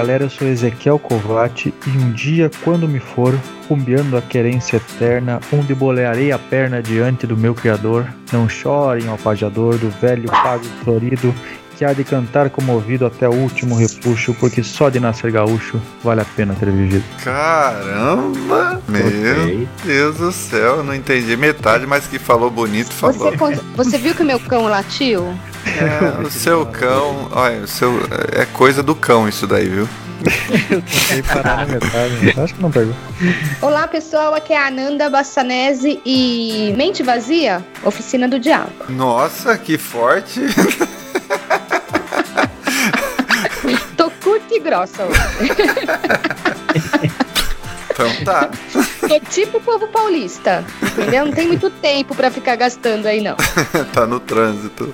galera, eu sou Ezequiel Covati e um dia, quando me for, cumbiando a querência eterna, onde bolearei a perna diante do meu Criador, não chorem, ó pajador, do velho pago florido, que há de cantar comovido até o último repuxo, porque só de nascer gaúcho vale a pena ter vivido. Caramba! Meu okay. Deus do céu, não entendi metade, mas que falou bonito, falou. Você, você viu que o meu cão latiu? É, o seu cão, olha, o seu, é coisa do cão isso daí, viu? Eu tentei parar na metade, acho que não pegou. Olá pessoal, aqui é a Ananda Bassanese e Mente Vazia, Oficina do Diabo. Nossa, que forte! E grossa hoje. Então tá. É tipo o povo paulista, entendeu? Não tem muito tempo para ficar gastando aí, não. tá no trânsito.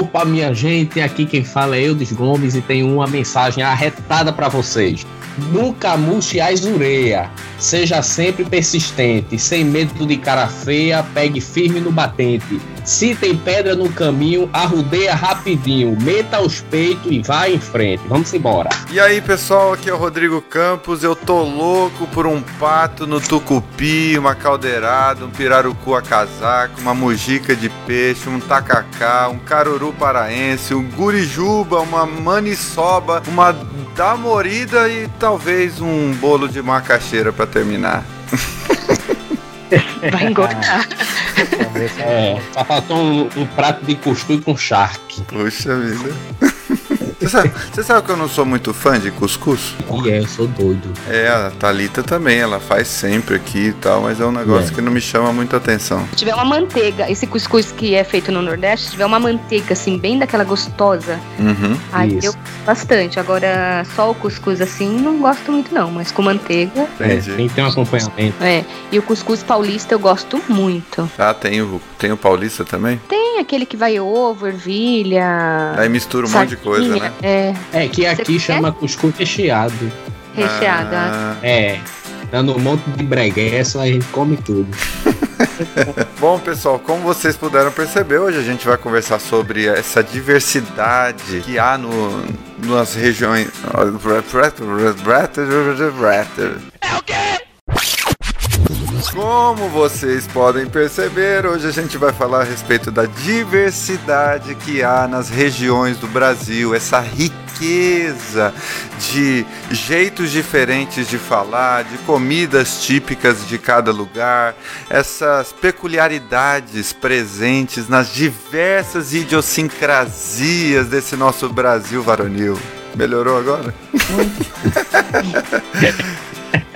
Opa, minha gente, aqui quem fala é Eudes Gomes e tenho uma mensagem arretada para vocês. Nunca murche a ureia. Seja sempre persistente, sem medo de cara feia, pegue firme no batente. Se tem pedra no caminho, arrudeia rapidinho, meta os peitos e vai em frente. Vamos embora. E aí, pessoal, aqui é o Rodrigo Campos. Eu tô louco por um pato no tucupi, uma caldeirada, um pirarucu a casaco, uma mujica de peixe, um tacacá, um caruru paraense, um gurijuba, uma maniçoba, uma damorida e talvez um bolo de macaxeira para terminar. Vai engordar. É, só faltou um, um prato de cuscuz com charque. Puxa vida. Você sabe, você sabe que eu não sou muito fã de cuscuz? E é, eu sou doido. É, a Thalita também, ela faz sempre aqui e tal, mas é um negócio é. que não me chama muita atenção. Se tiver uma manteiga, esse cuscuz que é feito no Nordeste, se tiver uma manteiga assim, bem daquela gostosa, uhum. aí Isso. eu bastante. Agora, só o cuscuz assim, não gosto muito não, mas com manteiga. Entendi. É, tem que ter um acompanhamento. É, e o cuscuz paulista eu gosto muito. Ah, tem o, tem o paulista também? Tem aquele que vai ovo, ervilha. Aí mistura um monte de coisa, né? É. É, que aqui Você chama quer? cuscuz recheado. Recheado, ah. É. Dando um monte de breguesso, a gente come tudo. Bom, pessoal, como vocês puderam perceber, hoje a gente vai conversar sobre essa diversidade que há no, nas regiões. É o quê? Como vocês podem perceber, hoje a gente vai falar a respeito da diversidade que há nas regiões do Brasil, essa riqueza de jeitos diferentes de falar, de comidas típicas de cada lugar, essas peculiaridades presentes nas diversas idiosincrasias desse nosso Brasil varonil. Melhorou agora?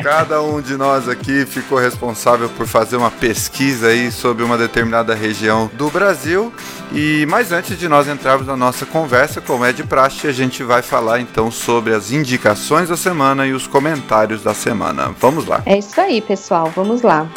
Cada um de nós aqui ficou responsável por fazer uma pesquisa aí sobre uma determinada região do Brasil. E mais antes de nós entrarmos na nossa conversa, como é de praxe, a gente vai falar então sobre as indicações da semana e os comentários da semana. Vamos lá. É isso aí, pessoal. Vamos lá.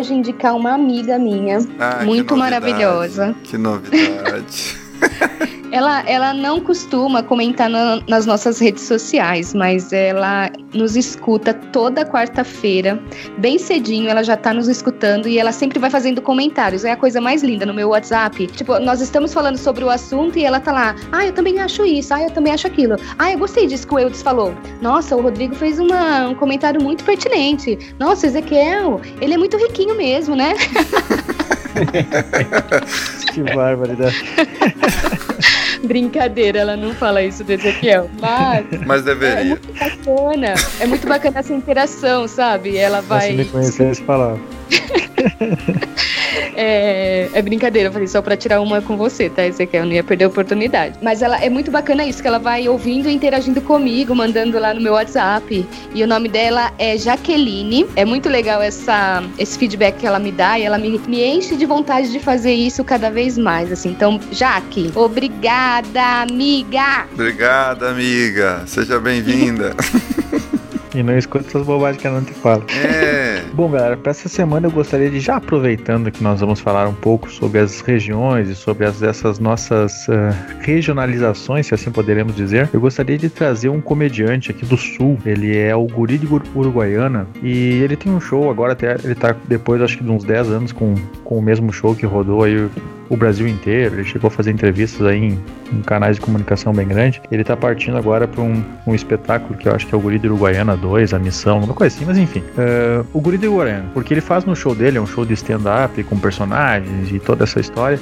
Hoje indicar uma amiga minha, ah, muito que maravilhosa. Que novidade. Ela, ela não costuma comentar na, nas nossas redes sociais, mas ela nos escuta toda quarta-feira, bem cedinho, ela já tá nos escutando e ela sempre vai fazendo comentários. É a coisa mais linda no meu WhatsApp. Tipo, nós estamos falando sobre o assunto e ela tá lá. Ah, eu também acho isso. Ah, eu também acho aquilo. Ah, eu gostei disso que o Eudes falou. Nossa, o Rodrigo fez uma, um comentário muito pertinente. Nossa, Ezequiel, ele é muito riquinho mesmo, né? que barbaridade. Brincadeira, ela não fala isso do Ezequiel. Mas. Mas deveria. É muito bacana. É muito bacana essa interação, sabe? Ela vai. Se me conhecesse, falava. É, é, brincadeira, eu falei só pra tirar uma com você, tá? Ezequiel, não ia perder a oportunidade. Mas ela é muito bacana isso, que ela vai ouvindo e interagindo comigo, mandando lá no meu WhatsApp. E o nome dela é Jaqueline. É muito legal essa, esse feedback que ela me dá e ela me, me enche de vontade de fazer isso cada vez mais, assim. Então, Jaque, obrigada, amiga! Obrigada, amiga. Seja bem-vinda. E não escuta essas bobagens que ela não te fala. É. Bom, galera, para essa semana eu gostaria de já aproveitando que nós vamos falar um pouco sobre as regiões e sobre as, essas nossas uh, regionalizações, se assim poderemos dizer, eu gostaria de trazer um comediante aqui do Sul. Ele é o Guri de Uruguaiana e ele tem um show agora, até ele tá depois acho que de uns 10 anos com, com o mesmo show que rodou aí o Brasil inteiro. Ele chegou a fazer entrevistas aí em, em canais de comunicação bem grande. Ele tá partindo agora para um, um, espetáculo que eu acho que é o Guri de Uruguaiana 2, a missão, uma coisa assim, mas enfim. Uh, o Guri de Uruguaiana, porque ele faz no show dele, é um show de stand-up com personagens e toda essa história.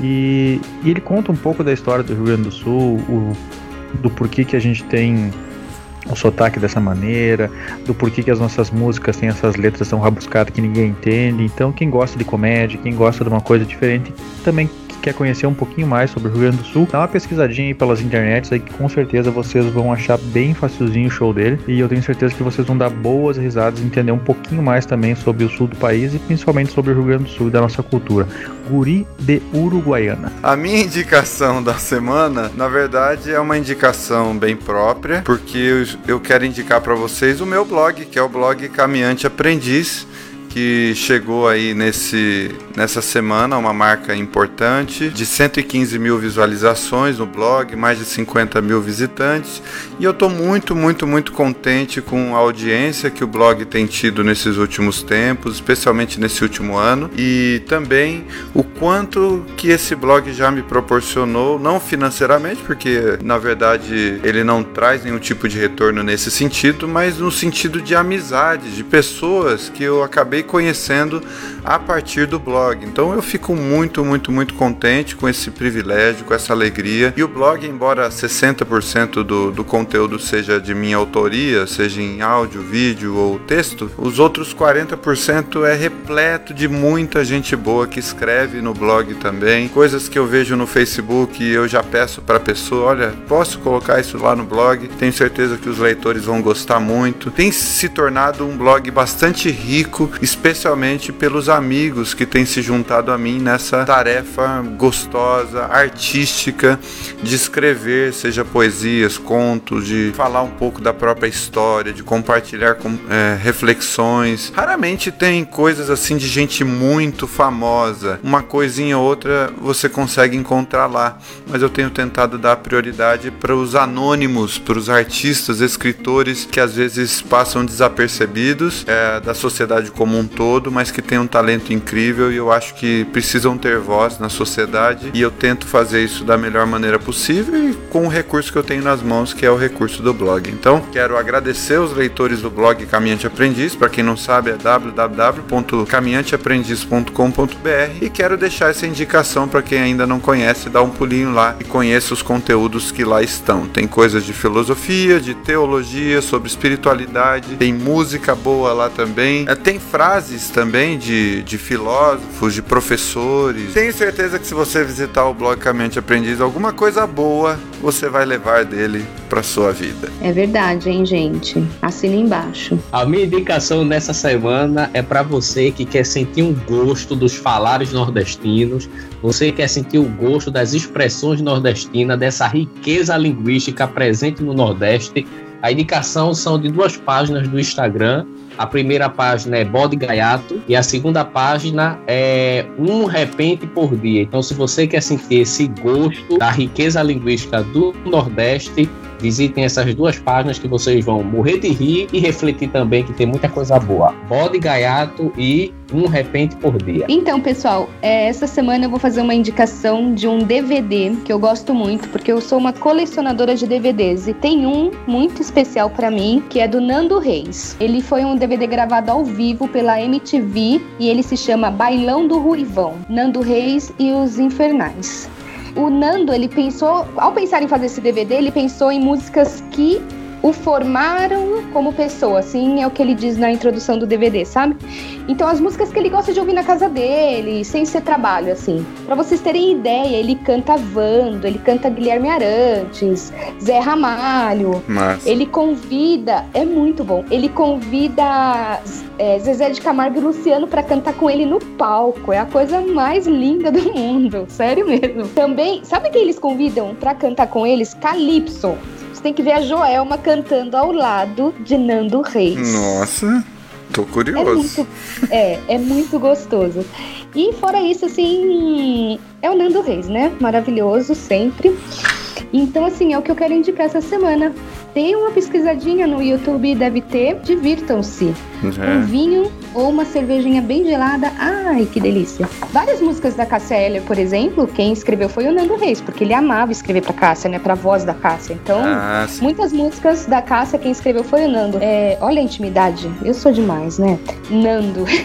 E, e, ele conta um pouco da história do Rio Grande do Sul, o, do porquê que a gente tem o sotaque dessa maneira, do porquê que as nossas músicas têm essas letras tão rabuscadas que ninguém entende. Então, quem gosta de comédia, quem gosta de uma coisa diferente, também quer conhecer um pouquinho mais sobre o Rio Grande do Sul, dá uma pesquisadinha aí pelas internets aí que com certeza vocês vão achar bem facilzinho o show dele e eu tenho certeza que vocês vão dar boas risadas e entender um pouquinho mais também sobre o sul do país e principalmente sobre o Rio Grande do Sul e da nossa cultura. Guri de Uruguaiana. A minha indicação da semana, na verdade, é uma indicação bem própria, porque eu, quero indicar para vocês o meu blog, que é o blog Caminhante Aprendiz que chegou aí nesse, nessa semana, uma marca importante, de 115 mil visualizações no blog, mais de 50 mil visitantes. E eu estou muito, muito, muito contente com a audiência que o blog tem tido nesses últimos tempos, especialmente nesse último ano, e também o quanto que esse blog já me proporcionou, não financeiramente, porque na verdade ele não traz nenhum tipo de retorno nesse sentido, mas no sentido de amizade, de pessoas que eu acabei conhecendo a partir do blog. Então eu fico muito, muito, muito contente com esse privilégio, com essa alegria. E o blog, embora 60% do, do conteúdo seja de minha autoria, seja em áudio, vídeo ou texto, os outros 40% é repleto de muita gente boa que escreve no blog também. Coisas que eu vejo no Facebook e eu já peço para a pessoa: olha, posso colocar isso lá no blog? Tenho certeza que os leitores vão gostar muito. Tem se tornado um blog bastante rico, especialmente pelos amigos que têm se juntado a mim nessa tarefa gostosa, artística de escrever, seja poesias, contos, de falar um pouco da própria história, de compartilhar com, é, reflexões. Raramente tem coisas assim de gente muito famosa, uma coisinha ou outra você consegue encontrar lá, mas eu tenho tentado dar prioridade para os anônimos, para os artistas, escritores que às vezes passam desapercebidos é, da sociedade comum um todo, mas que têm um talento incrível e eu acho que precisam ter voz na sociedade. E eu tento fazer isso da melhor maneira possível e com o recurso que eu tenho nas mãos, que é o recurso do blog. Então, quero agradecer os leitores do blog Caminhante Aprendiz, para quem não sabe é www.caminhanteaprendiz.com.br e quero deixar essa indicação para quem ainda não conhece, dar um pulinho lá e conheça os conteúdos que lá estão. Tem coisas de filosofia, de teologia, sobre espiritualidade, tem música boa lá também, é, tem frases frases também de, de filósofos, de professores. Tenho certeza que se você visitar o blog Caminhante Aprendiz, alguma coisa boa você vai levar dele para sua vida. É verdade, hein, gente? Assina embaixo. A minha indicação nessa semana é para você que quer sentir um gosto dos falares nordestinos, você quer sentir o gosto das expressões nordestinas, dessa riqueza linguística presente no Nordeste. A indicação são de duas páginas do Instagram a primeira página é Bode Gaiato e a segunda página é Um Repente por Dia. Então, se você quer sentir esse gosto da riqueza linguística do Nordeste, Visitem essas duas páginas que vocês vão morrer de rir e refletir também que tem muita coisa boa. Bode Gaiato e Um Repente por Dia. Então, pessoal, é, essa semana eu vou fazer uma indicação de um DVD que eu gosto muito, porque eu sou uma colecionadora de DVDs e tem um muito especial para mim, que é do Nando Reis. Ele foi um DVD gravado ao vivo pela MTV e ele se chama Bailão do Ruivão, Nando Reis e os Infernais o Nando, ele pensou, ao pensar em fazer esse DVD, ele pensou em músicas que o formaram como pessoa, assim é o que ele diz na introdução do DVD, sabe? Então as músicas que ele gosta de ouvir na casa dele, sem ser trabalho, assim. Para vocês terem ideia, ele canta Vando, ele canta Guilherme Arantes, Zé Ramalho. Mas... Ele convida, é muito bom. Ele convida é, Zezé de Camargo e Luciano para cantar com ele no palco. É a coisa mais linda do mundo, sério mesmo. Também, sabe quem eles convidam para cantar com eles? Calypso tem que ver a Joelma cantando ao lado de Nando Reis. Nossa. Tô curioso. É muito, é, é muito gostoso. E fora isso, assim, é o Nando Reis, né? Maravilhoso sempre. Então, assim, é o que eu quero indicar essa semana. Tem uma pesquisadinha no YouTube, deve ter. Divirtam-se. É. Um vinho ou uma cervejinha bem gelada. Ai, que delícia. Várias músicas da Cássia Eller, por exemplo, quem escreveu foi o Nando Reis, porque ele amava escrever pra Cássia, né? Pra voz da Cássia. Então, Ah, muitas músicas da Cássia, quem escreveu foi o Nando. É, olha a intimidade. Eu sou demais, né? Nando.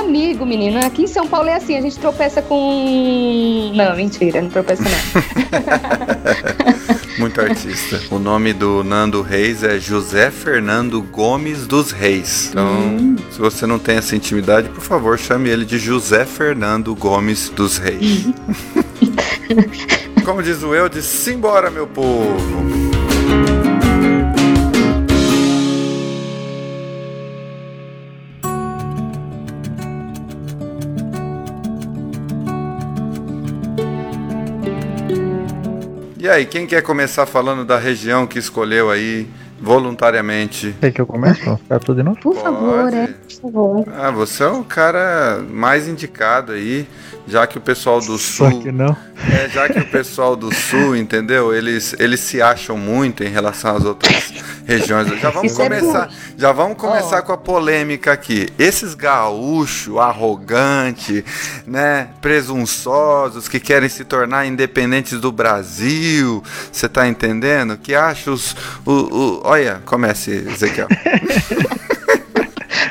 Amigo, menino, aqui em São Paulo é assim, a gente tropeça com. Não, mentira, não tropeça não. Muito artista. O nome do Nando Reis é José Fernando Gomes dos Reis. Então, se você não tem essa intimidade, por favor, chame ele de José Fernando Gomes dos Reis. Como diz o eu, de simbora, meu povo. E aí, quem quer começar falando da região que escolheu aí voluntariamente? Quer que eu comece? Ficar tudo de novo? Por favor, é, por favor. Ah, você é o cara mais indicado aí, já que o pessoal do Só sul, que não. é, já que o pessoal do sul, entendeu? Eles eles se acham muito em relação às outras regiões. Já vamos Isso é começar, já vamos começar Ó. com a polêmica aqui. Esses gaúchos arrogantes, né, presunçosos que querem se tornar independentes do Brasil, você tá entendendo? Que acham os o, o- olha, comece, Ezequiel.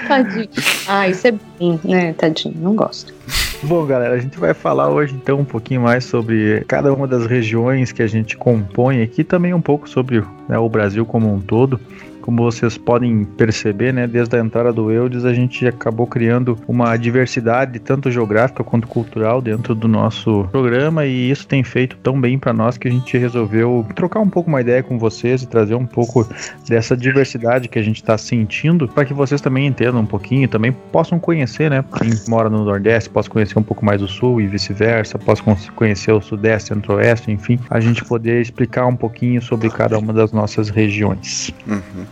Tadinho. Ah, isso é bem, né, tadinho, não gosto. Bom, galera, a gente vai falar hoje então um pouquinho mais sobre cada uma das regiões que a gente compõe aqui, também um pouco sobre né, o Brasil como um todo. Como vocês podem perceber, né, desde a entrada do Eudes, a gente acabou criando uma diversidade tanto geográfica quanto cultural dentro do nosso programa e isso tem feito tão bem para nós que a gente resolveu trocar um pouco uma ideia com vocês e trazer um pouco dessa diversidade que a gente está sentindo para que vocês também entendam um pouquinho, também possam conhecer, né? Quem mora no Nordeste possa conhecer um pouco mais o Sul e vice-versa, possa con- conhecer o Sudeste, Centro-Oeste, enfim, a gente poder explicar um pouquinho sobre cada uma das nossas regiões.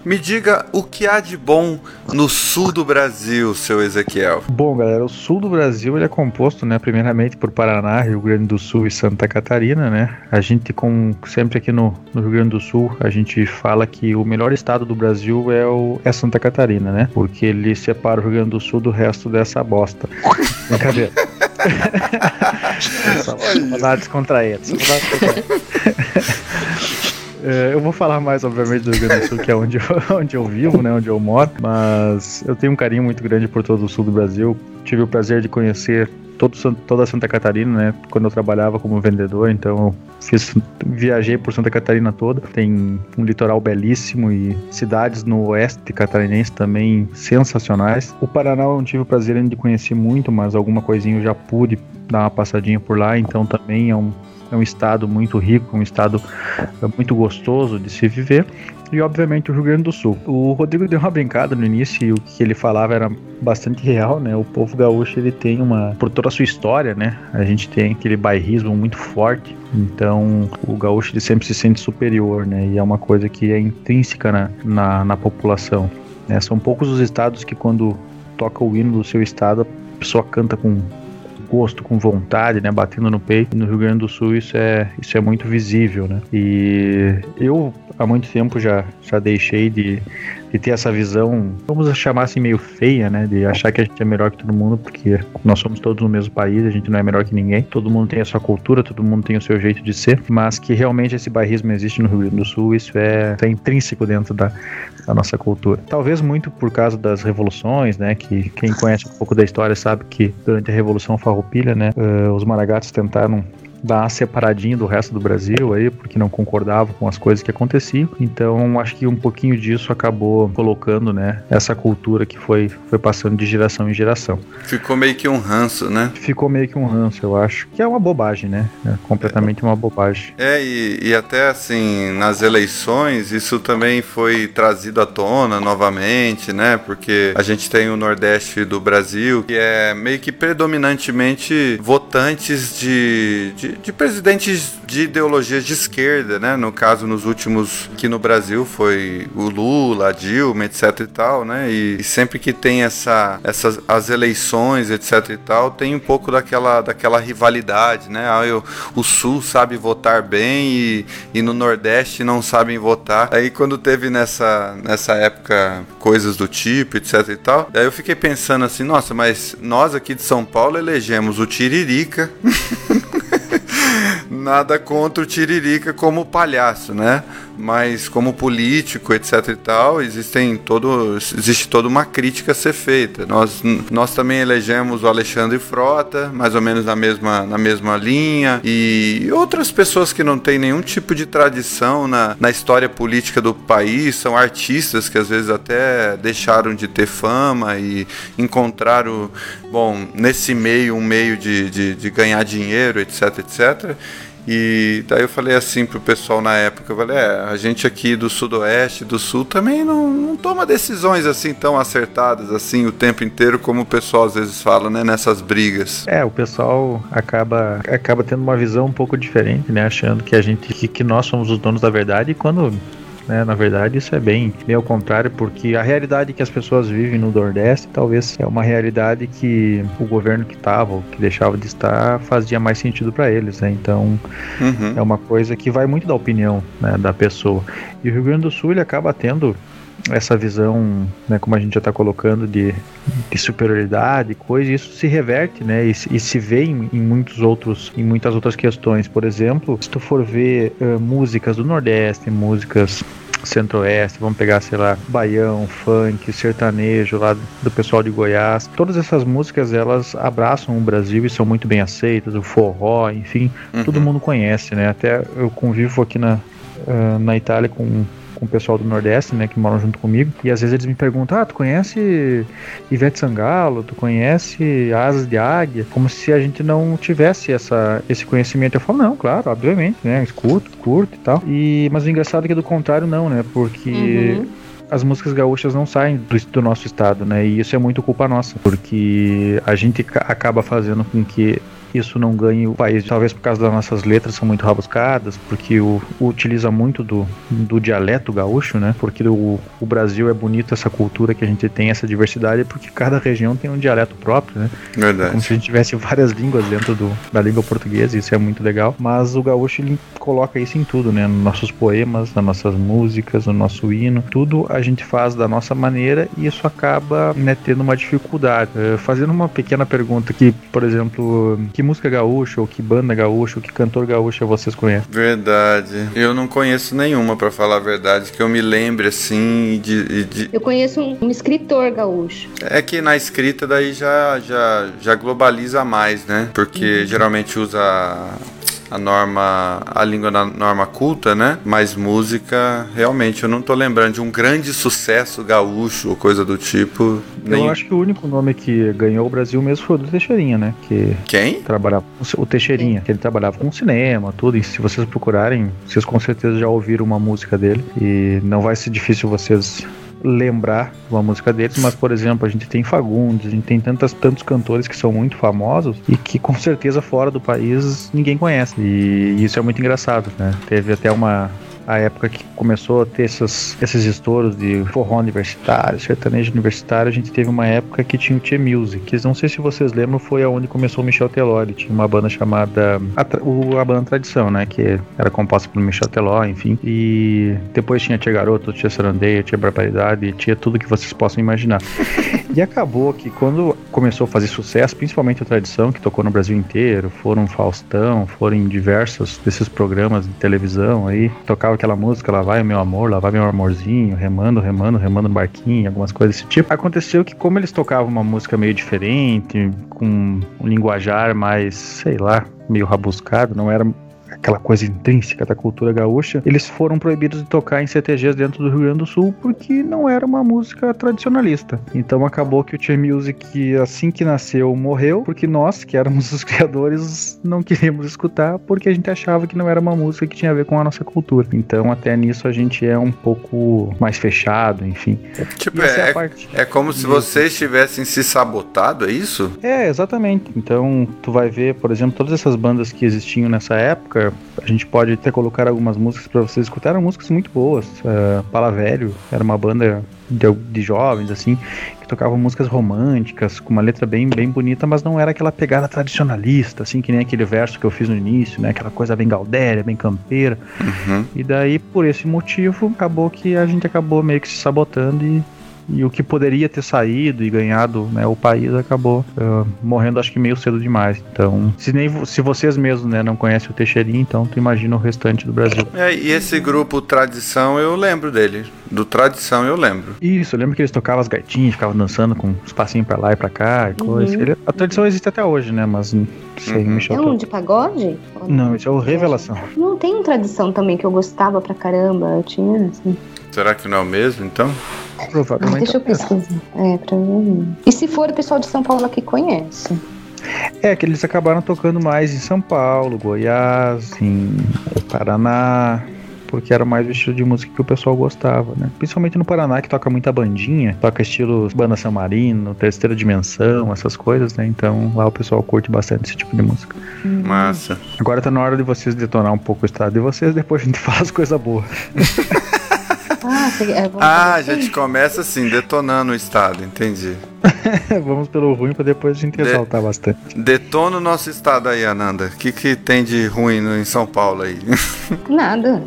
Me diga o que há de bom no sul do Brasil, seu Ezequiel. Bom, galera, o sul do Brasil ele é composto, né, primeiramente por Paraná, Rio Grande do Sul e Santa Catarina, né? A gente, com sempre aqui no, no Rio Grande do Sul, a gente fala que o melhor estado do Brasil é, o, é Santa Catarina, né? Porque ele separa o Rio Grande do Sul do resto dessa bosta. Brincadeira. Só vou dar uma descontraída. só dar descontraída. É, eu vou falar mais, obviamente, do Rio Grande do Sul, que é onde eu, onde eu vivo, né, onde eu moro, mas eu tenho um carinho muito grande por todo o sul do Brasil. Tive o prazer de conhecer todo, toda Santa Catarina, né, quando eu trabalhava como vendedor, então fiz, viajei por Santa Catarina toda. Tem um litoral belíssimo e cidades no oeste catarinense também sensacionais. O Paraná eu não tive o prazer ainda de conhecer muito, mas alguma coisinha eu já pude dar uma passadinha por lá, então também é um é um estado muito rico, um estado é muito gostoso de se viver. E obviamente o Rio Grande do Sul. O Rodrigo deu uma brincada no início e o que ele falava era bastante real, né? O povo gaúcho ele tem uma, por toda a sua história, né? A gente tem aquele bairrismo muito forte. Então o gaúcho ele sempre se sente superior, né? E é uma coisa que é intrínseca na, na, na população. né? São poucos os estados que quando toca o hino do seu estado a pessoa canta com gosto, com vontade, né, batendo no peito. No Rio Grande do Sul isso é, isso é muito visível, né? E eu há muito tempo já, já deixei de, de ter essa visão, vamos chamar assim meio feia, né, de achar que a gente é melhor que todo mundo, porque nós somos todos no mesmo país, a gente não é melhor que ninguém. Todo mundo tem a sua cultura, todo mundo tem o seu jeito de ser, mas que realmente esse bairrismo existe no Rio Grande do Sul, isso é, é intrínseco dentro da, da nossa cultura. Talvez muito por causa das revoluções, né? Que quem conhece um pouco da história sabe que durante a Revolução Farroupilha, né, eh, os maragatos tentaram dar uma separadinha do resto do Brasil aí, porque não concordavam com as coisas que aconteciam. Então, acho que um pouquinho disso acabou colocando, né, essa cultura que foi, foi passando de geração em geração. Ficou meio que um ranço, né? Ficou meio que um ranço, eu acho, que é uma bobagem, né? É completamente uma bobagem. É, e, e até assim, nas eleições, isso também foi trazido à tona novamente, né? Porque a gente tem o Nordeste do Brasil, que é meio que predominantemente votantes de, de, de presidentes de ideologias de esquerda, né? No caso, nos últimos que no Brasil foi o Lula, a Dilma, etc e tal, né? E, e sempre que tem essa, essas as eleições, etc e tal, tem um pouco daquela, daquela rivalidade, né? Ah, eu, o Sul sabe votar bem e, e no Nordeste não sabem votar. Aí quando teve nessa, nessa época coisas do tipo, etc e tal, aí eu fiquei pensando assim, nossa, mas nós aqui de São Paulo elegemos o Tiririca. Nada contra o Tiririca como palhaço, né? Mas como político, etc e tal, existem todo, existe toda uma crítica a ser feita. Nós, nós também elegemos o Alexandre Frota, mais ou menos na mesma, na mesma linha, e outras pessoas que não têm nenhum tipo de tradição na, na história política do país, são artistas que às vezes até deixaram de ter fama e encontraram, bom, nesse meio, um meio de, de, de ganhar dinheiro, etc, etc. E daí eu falei assim pro pessoal na época, eu falei, é, a gente aqui do sudoeste, do sul também não, não toma decisões assim tão acertadas assim o tempo inteiro como o pessoal às vezes fala, né, nessas brigas. É, o pessoal acaba acaba tendo uma visão um pouco diferente, né, achando que a gente que, que nós somos os donos da verdade e quando né? Na verdade, isso é bem, bem ao contrário, porque a realidade que as pessoas vivem no Nordeste talvez é uma realidade que o governo que estava, ou que deixava de estar, fazia mais sentido para eles, né? Então, uhum. é uma coisa que vai muito da opinião né, da pessoa. E o Rio Grande do Sul ele acaba tendo essa visão, né, como a gente já está colocando, de, de, superioridade, coisa, isso se reverte, né, e, e se vê em, em, muitos outros, em muitas outras questões. Por exemplo, se tu for ver uh, músicas do Nordeste, músicas Centro-Oeste, vamos pegar, sei lá, baião, funk, sertanejo lá do pessoal de Goiás. Todas essas músicas elas abraçam o Brasil e são muito bem aceitas, o forró, enfim, uhum. todo mundo conhece, né? Até eu convivo aqui na, uh, na Itália com com o pessoal do Nordeste, né, que moram junto comigo, e às vezes eles me perguntam: "Ah, tu conhece Ivete Sangalo? Tu conhece Asas de Águia?" Como se a gente não tivesse essa esse conhecimento. Eu falo: "Não, claro, obviamente, né, escuto, curto e tal". E mas o engraçado é que do contrário não, né? Porque uhum as músicas gaúchas não saem do, do, nosso estado, né? E isso é muito culpa nossa, porque a gente acaba fazendo com que isso não ganhe o país. Talvez por causa das nossas letras são muito rabuscadas, porque o, utiliza muito do, do dialeto gaúcho, né? Porque o, o Brasil é bonito essa cultura que a gente tem, essa diversidade, porque cada região tem um dialeto próprio, né? Verdade. Como se a gente tivesse várias línguas dentro do, da língua portuguesa, isso é muito legal. Mas o gaúcho ele coloca isso em tudo, né? Nos nossos poemas, nas nossas músicas, no nosso hino, tudo a gente faz da nossa maneira e isso acaba né, tendo uma dificuldade. Uh, fazendo uma pequena pergunta aqui, por exemplo, que música gaúcha, ou que banda gaúcha, ou que cantor gaúcha vocês conhecem? Verdade. Eu não conheço nenhuma, para falar a verdade, que eu me lembre assim de. de... Eu conheço um, um, escritor gaúcho. É que na escrita daí já, já, já globaliza mais, né? Porque uhum. geralmente usa a norma, a língua da norma culta, né? Mas música, realmente, eu não tô lembrando de um grande sucesso gaúcho ou coisa do tipo. Nem... Eu acho que o único nome que ganhou o Brasil mesmo foi o do Teixeirinha, né? Que Quem? Trabalhava o Teixeirinha, que ele trabalhava com cinema, tudo. E se vocês procurarem, vocês com certeza já ouviram uma música dele. E não vai ser difícil vocês lembrar uma música deles, mas por exemplo, a gente tem Fagundes, a gente tem tantas, tantos cantores que são muito famosos e que com certeza fora do país ninguém conhece. E isso é muito engraçado, né? Teve até uma a época que começou a ter esses, esses estouros de forró universitário, sertanejo universitário, a gente teve uma época que tinha o Tia Music, que não sei se vocês lembram, foi aonde começou o Michel Teló, ele tinha uma banda chamada a, o, a banda Tradição, né, que era composta pelo Michel Teló, enfim, e depois tinha Tia Garoto, Tia Sarandeia, Tia Barbaridade, tinha tudo que vocês possam imaginar. E acabou que quando começou a fazer sucesso, principalmente a Tradição, que tocou no Brasil inteiro, foram Faustão, foram em diversos desses programas de televisão aí, tocava aquela música, lá vai meu amor, lá vai meu amorzinho, remando, remando, remando no barquinho, algumas coisas desse tipo. Aconteceu que como eles tocavam uma música meio diferente, com um linguajar mais, sei lá, meio rabuscado, não era aquela coisa intrínseca da cultura gaúcha, eles foram proibidos de tocar em CTGs dentro do Rio Grande do Sul porque não era uma música tradicionalista. Então acabou que o Cheer Music, assim que nasceu, morreu, porque nós, que éramos os criadores, não queríamos escutar porque a gente achava que não era uma música que tinha a ver com a nossa cultura. Então até nisso a gente é um pouco mais fechado, enfim. Tipo, é, é, é, como se vocês tivessem se sabotado, é isso? É, exatamente. Então tu vai ver, por exemplo, todas essas bandas que existiam nessa época, a gente pode até colocar algumas músicas para vocês escutarem, músicas muito boas. Uh, Pala Velho era uma banda de, de, jovens, assim, que tocavam músicas românticas, com uma letra bem, bem bonita, mas não era aquela pegada tradicionalista, assim, que nem aquele verso que eu fiz no início, né? Aquela coisa bem galdéria, bem campeira. Uhum. E daí, por esse motivo, acabou que a gente acabou meio que se sabotando e e o que poderia ter saído e ganhado né, o país acabou uh, morrendo acho que meio cedo demais. Então, se nem se vocês mesmos né, não conhecem o Teixeirinho, então tu imagina o restante do Brasil. É, e esse grupo Tradição, eu lembro dele. Do Tradição eu lembro. Isso, eu lembro que eles tocavam as gaitinhas, ficavam dançando com os passinhos pra lá e pra cá e uhum. coisa. Ele, a tradição existe até hoje, né? Mas não sei, uhum. É um de pagode? Não, isso é o Revelação. Não tem tradição também que eu gostava pra caramba. Eu tinha, assim. Será que não é o mesmo, então? Provavelmente. deixa eu pesquisar. É, provavelmente. E se for o pessoal de São Paulo aqui conhece? É, que eles acabaram tocando mais em São Paulo, Goiás, em Paraná, porque era mais o estilo de música que o pessoal gostava, né? Principalmente no Paraná, que toca muita bandinha, toca estilo banda São Marino, terceira dimensão, essas coisas, né? Então lá o pessoal curte bastante esse tipo de música. Massa. Agora tá na hora de vocês detonar um pouco o estado de vocês, depois a gente faz as coisas boas. Ah, é, ah a gente começa assim, detonando o estado, entendi. vamos pelo ruim para depois a gente de exaltar bastante. Detona o nosso estado aí, Ananda. O que, que tem de ruim no, em São Paulo aí? Nada,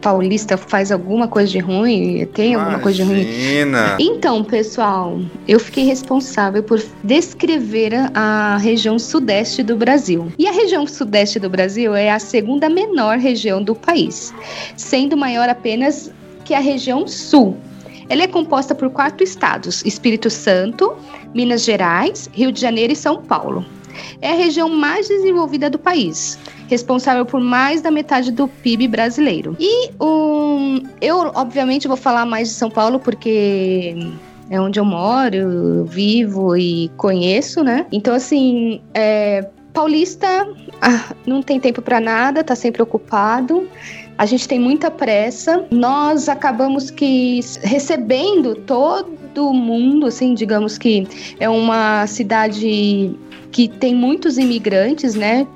paulista faz alguma coisa de ruim? Tem alguma Imagina. coisa de ruim? Então, pessoal, eu fiquei responsável por descrever a região sudeste do Brasil. E a região sudeste do Brasil é a segunda menor região do país, sendo maior apenas que é a região sul. Ela é composta por quatro estados: Espírito Santo, Minas Gerais, Rio de Janeiro e São Paulo. É a região mais desenvolvida do país, responsável por mais da metade do PIB brasileiro. E um, eu, obviamente, vou falar mais de São Paulo porque é onde eu moro, vivo e conheço, né? Então, assim, é, paulista ah, não tem tempo para nada, tá sempre ocupado a gente tem muita pressa. Nós acabamos que recebendo todo mundo, assim, digamos que é uma cidade que tem muitos imigrantes, né?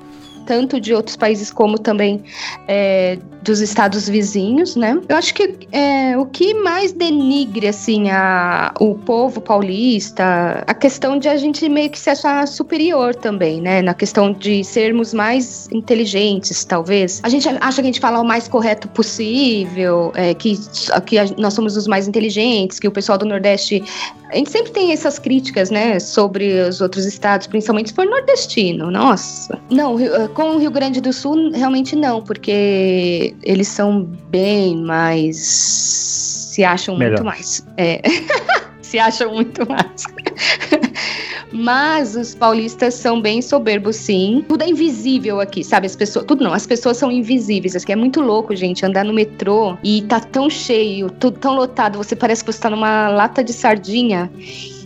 Tanto de outros países como também é, dos estados vizinhos, né? Eu acho que é, o que mais denigre, assim, a, o povo paulista, a questão de a gente meio que se achar superior também, né? Na questão de sermos mais inteligentes, talvez. A gente acha que a gente fala o mais correto possível, é, que, que a, nós somos os mais inteligentes, que o pessoal do Nordeste a gente sempre tem essas críticas, né, sobre os outros estados, principalmente se for nordestino. Nossa. Não, com o Rio Grande do Sul, realmente não, porque eles são bem mais. se acham Melhor. muito mais. É. se acham muito mais. Mas os paulistas são bem soberbos, sim. Tudo é invisível aqui, sabe? As pessoas. Tudo não, as pessoas são invisíveis. Aqui é muito louco, gente. Andar no metrô e tá tão cheio, tudo tão lotado, você parece que você tá numa lata de sardinha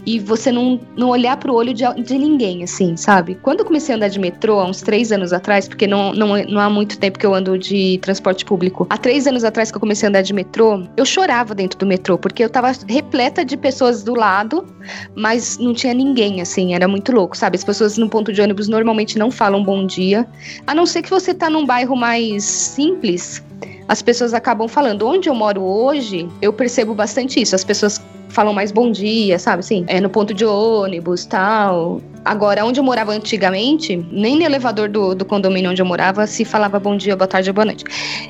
e você não, não olhar pro olho de, de ninguém, assim, sabe? Quando eu comecei a andar de metrô, há uns três anos atrás, porque não, não, não há muito tempo que eu ando de transporte público, há três anos atrás que eu comecei a andar de metrô, eu chorava dentro do metrô, porque eu tava repleta de pessoas do lado, mas não tinha ninguém, assim, era muito louco, sabe? As pessoas no ponto de ônibus normalmente não falam bom dia, a não ser que você tá num bairro mais simples, as pessoas acabam falando. Onde eu moro hoje, eu percebo bastante isso. As pessoas falam mais bom dia, sabe? Assim, é no ponto de ônibus tal. Agora, onde eu morava antigamente, nem no elevador do, do condomínio onde eu morava se falava bom dia, boa tarde, boa noite.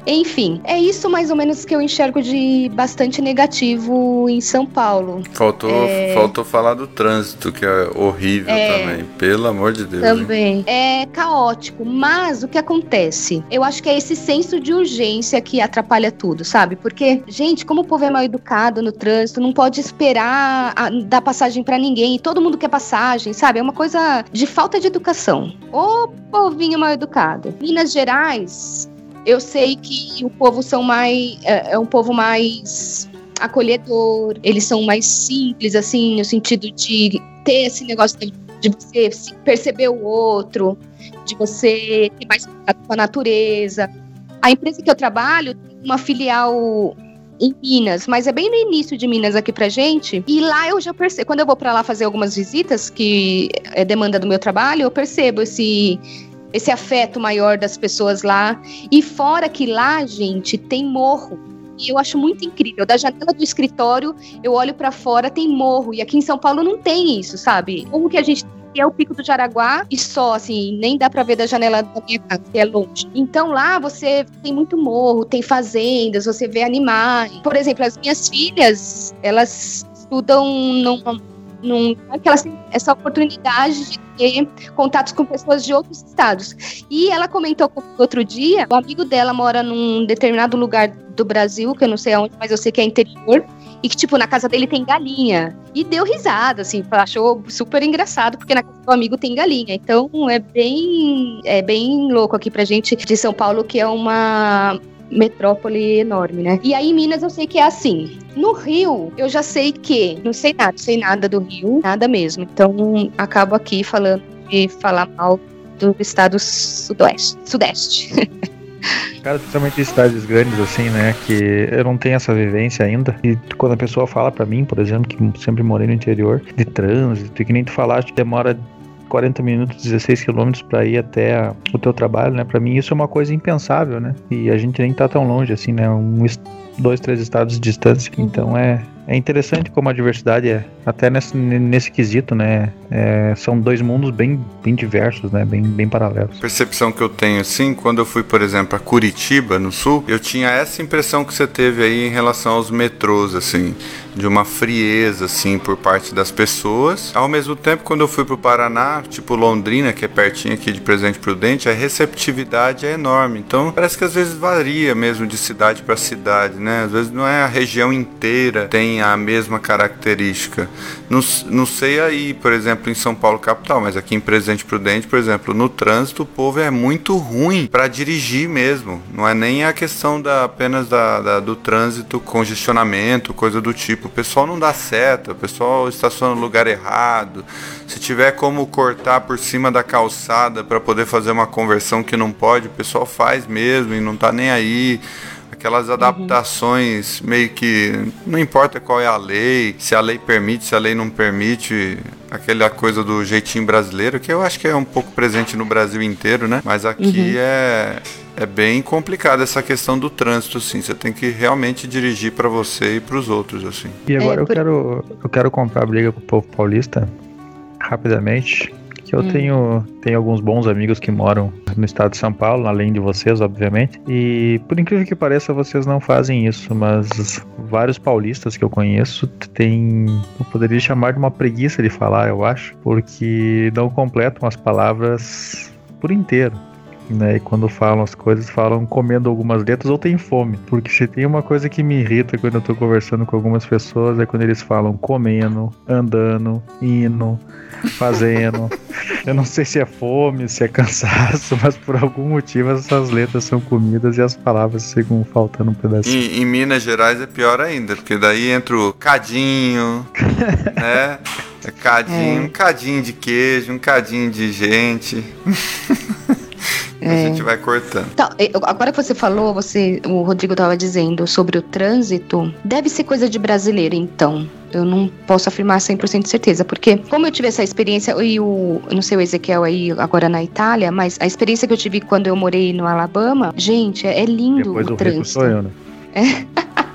Enfim, é isso mais ou menos que eu enxergo de bastante negativo em São Paulo. Faltou, é... faltou falar do trânsito, que é horrível é... também. Pelo amor de Deus. Também. Hein? É caótico, mas o que acontece? Eu acho que é esse senso de urgência que atrapalha tudo, sabe? Porque, gente, como o povo é mal educado no trânsito, não pode esperar a, dar passagem para ninguém. Todo mundo quer passagem, sabe? É uma coisa de falta de educação. Ô povinho mal educado. Minas Gerais Eu sei que o povo são mais. É, é um povo mais acolhedor, eles são mais simples, assim, no sentido de ter esse negócio de, de você perceber o outro, de você ter mais contato com a natureza. A empresa que eu trabalho tem uma filial em Minas, mas é bem no início de Minas aqui pra gente. E lá eu já percebo, quando eu vou para lá fazer algumas visitas, que é demanda do meu trabalho, eu percebo esse esse afeto maior das pessoas lá. E fora que lá, gente, tem morro. E eu acho muito incrível. Da janela do escritório, eu olho para fora, tem morro. E aqui em São Paulo não tem isso, sabe? Como que a gente é o Pico do Jaraguá e só, assim, nem dá para ver da janela da minha casa, que é longe. Então lá você tem muito morro, tem fazendas, você vê animais. Por exemplo, as minhas filhas, elas estudam num, num que elas têm essa oportunidade de ter contatos com pessoas de outros estados. E ela comentou outro dia, o amigo dela mora num determinado lugar do Brasil, que eu não sei aonde, mas eu sei que é interior, e que, tipo, na casa dele tem galinha. E deu risada, assim, achou super engraçado, porque na casa do amigo tem galinha. Então é bem, é bem louco aqui pra gente de São Paulo, que é uma metrópole enorme, né? E aí em Minas eu sei que é assim. No Rio, eu já sei que não sei nada, sei nada do Rio, nada mesmo. Então acabo aqui falando de falar mal do estado sudoeste, sudeste. Cara, principalmente em cidades grandes, assim, né? Que eu não tenho essa vivência ainda. E quando a pessoa fala para mim, por exemplo, que sempre morei no interior, de trânsito, que nem tu falaste, demora 40 minutos, 16 quilômetros para ir até o teu trabalho, né? Para mim isso é uma coisa impensável, né? E a gente nem tá tão longe assim, né? Um, dois, três estados de distância. Então é, é interessante como a diversidade é, até nesse, nesse quesito, né? É, são dois mundos bem, bem diversos, né? Bem, bem paralelos. Percepção que eu tenho, assim, quando eu fui, por exemplo, a Curitiba, no sul, eu tinha essa impressão que você teve aí em relação aos metrôs, assim, de uma frieza, assim, por parte das pessoas. Ao mesmo tempo, quando eu fui pro Paraná, tipo Londrina, que é pertinho aqui de Presidente Prudente, a receptividade é enorme. Então, parece que às vezes varia mesmo de cidade para cidade, né? Às vezes não é a região inteira tem a mesma característica. Não, não sei aí, por exemplo, em São Paulo capital, mas aqui em Presidente Prudente, por exemplo, no trânsito o povo é muito ruim para dirigir mesmo. Não é nem a questão da, apenas da, da, do trânsito, congestionamento, coisa do tipo. O pessoal não dá seta, o pessoal estaciona no lugar errado. Se tiver como cortar por cima da calçada para poder fazer uma conversão que não pode, o pessoal faz mesmo e não tá nem aí aquelas uhum. adaptações meio que não importa qual é a lei, se a lei permite, se a lei não permite, aquela coisa do jeitinho brasileiro, que eu acho que é um pouco presente no Brasil inteiro, né? Mas aqui uhum. é é bem complicado essa questão do trânsito, assim. Você tem que realmente dirigir para você e para os outros, assim. E agora é, por... eu quero eu quero comprar briga com o povo paulista rapidamente que eu hum. tenho, tenho alguns bons amigos que moram no estado de São Paulo, além de vocês, obviamente. E por incrível que pareça, vocês não fazem isso, mas vários paulistas que eu conheço têm, eu poderia chamar de uma preguiça de falar, eu acho, porque não completam as palavras por inteiro. Né, e quando falam as coisas, falam comendo algumas letras ou tem fome. Porque se tem uma coisa que me irrita quando eu tô conversando com algumas pessoas é quando eles falam comendo, andando, indo, fazendo. Eu não sei se é fome, se é cansaço, mas por algum motivo essas letras são comidas e as palavras ficam faltando um pedacinho. Em, em Minas Gerais é pior ainda, porque daí entra o cadinho, né? É cadinho, é. um cadinho de queijo, um cadinho de gente. É. A gente vai cortando. Então, agora que você falou, você, o Rodrigo estava dizendo sobre o trânsito, deve ser coisa de brasileiro, então. Eu não posso afirmar 100% de certeza, porque como eu tive essa experiência, e o, não sei o Ezequiel aí agora na Itália, mas a experiência que eu tive quando eu morei no Alabama, gente, é lindo Depois o, o trânsito. Sou eu, né? É.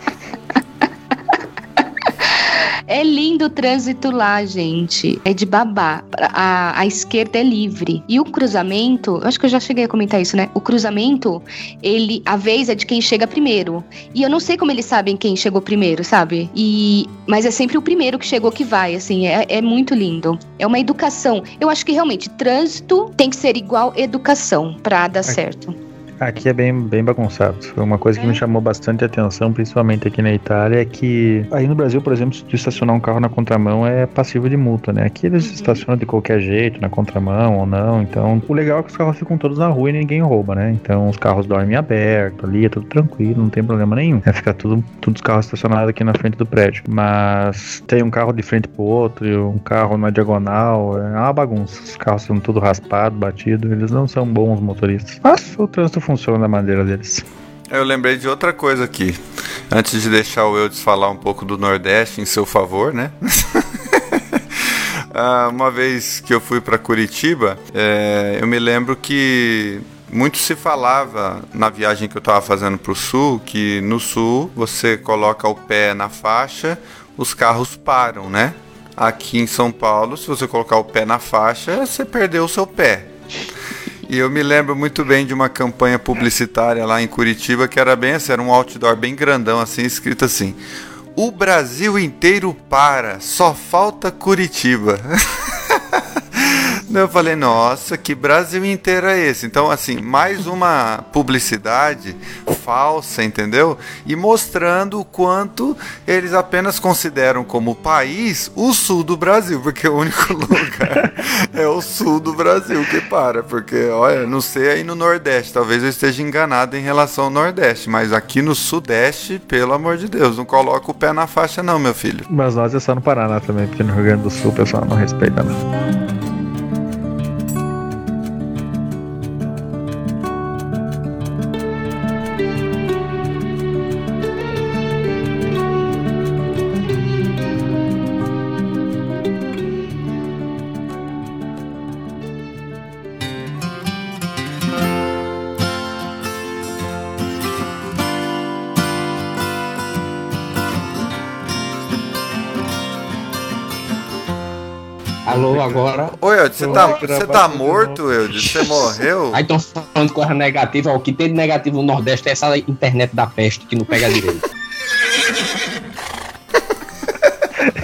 É lindo o trânsito lá, gente. É de babá. A, a esquerda é livre. E o cruzamento, acho que eu já cheguei a comentar isso, né? O cruzamento, ele, a vez é de quem chega primeiro. E eu não sei como eles sabem quem chegou primeiro, sabe? E, mas é sempre o primeiro que chegou que vai, assim. É, é muito lindo. É uma educação. Eu acho que realmente trânsito tem que ser igual educação para dar certo. Aqui é bem, bem bagunçado. Uma coisa que me chamou bastante atenção, principalmente aqui na Itália, é que aí no Brasil, por exemplo, se tu estacionar um carro na contramão é passivo de multa, né? Aqui eles Uhum. estacionam de qualquer jeito, na contramão ou não. Então, o legal é que os carros ficam todos na rua e ninguém rouba, né? Então, os carros dormem aberto ali, é tudo tranquilo, não tem problema nenhum. É ficar tudo, todos os carros estacionados aqui na frente do prédio. Mas tem um carro de frente pro outro, e um carro na diagonal, é uma bagunça. Os carros são tudo raspado, batido, eles não são bons motoristas. Mas o trânsito funciona da maneira deles. Eu lembrei de outra coisa aqui. Antes de deixar o Eudes falar um pouco do Nordeste em seu favor, né? Ah, uma vez que eu fui para Curitiba, é, eu me lembro que muito se falava na viagem que eu estava fazendo para o sul que no sul você coloca o pé na faixa, os carros param, né? Aqui em São Paulo, se você colocar o pé na faixa, você perdeu o seu pé. E eu me lembro muito bem de uma campanha publicitária lá em Curitiba que era bem assim, era um outdoor bem grandão assim, escrito assim: O Brasil inteiro para, só falta Curitiba. Eu falei, nossa, que Brasil inteiro é esse? Então, assim, mais uma publicidade falsa, entendeu? E mostrando o quanto eles apenas consideram como país o sul do Brasil, porque o único lugar é o sul do Brasil que para. Porque, olha, não sei aí no Nordeste, talvez eu esteja enganado em relação ao Nordeste, mas aqui no Sudeste, pelo amor de Deus, não coloca o pé na faixa, não, meu filho. Mas nós é só no Paraná também, porque no Rio Grande do Sul o pessoal não respeita, não. Alô, agora. Oi, Eudes, você tá, você tá morto, Eudes? Você morreu? Aí estão falando coisa negativa. O que tem de negativo no Nordeste é essa internet da peste que não pega direito.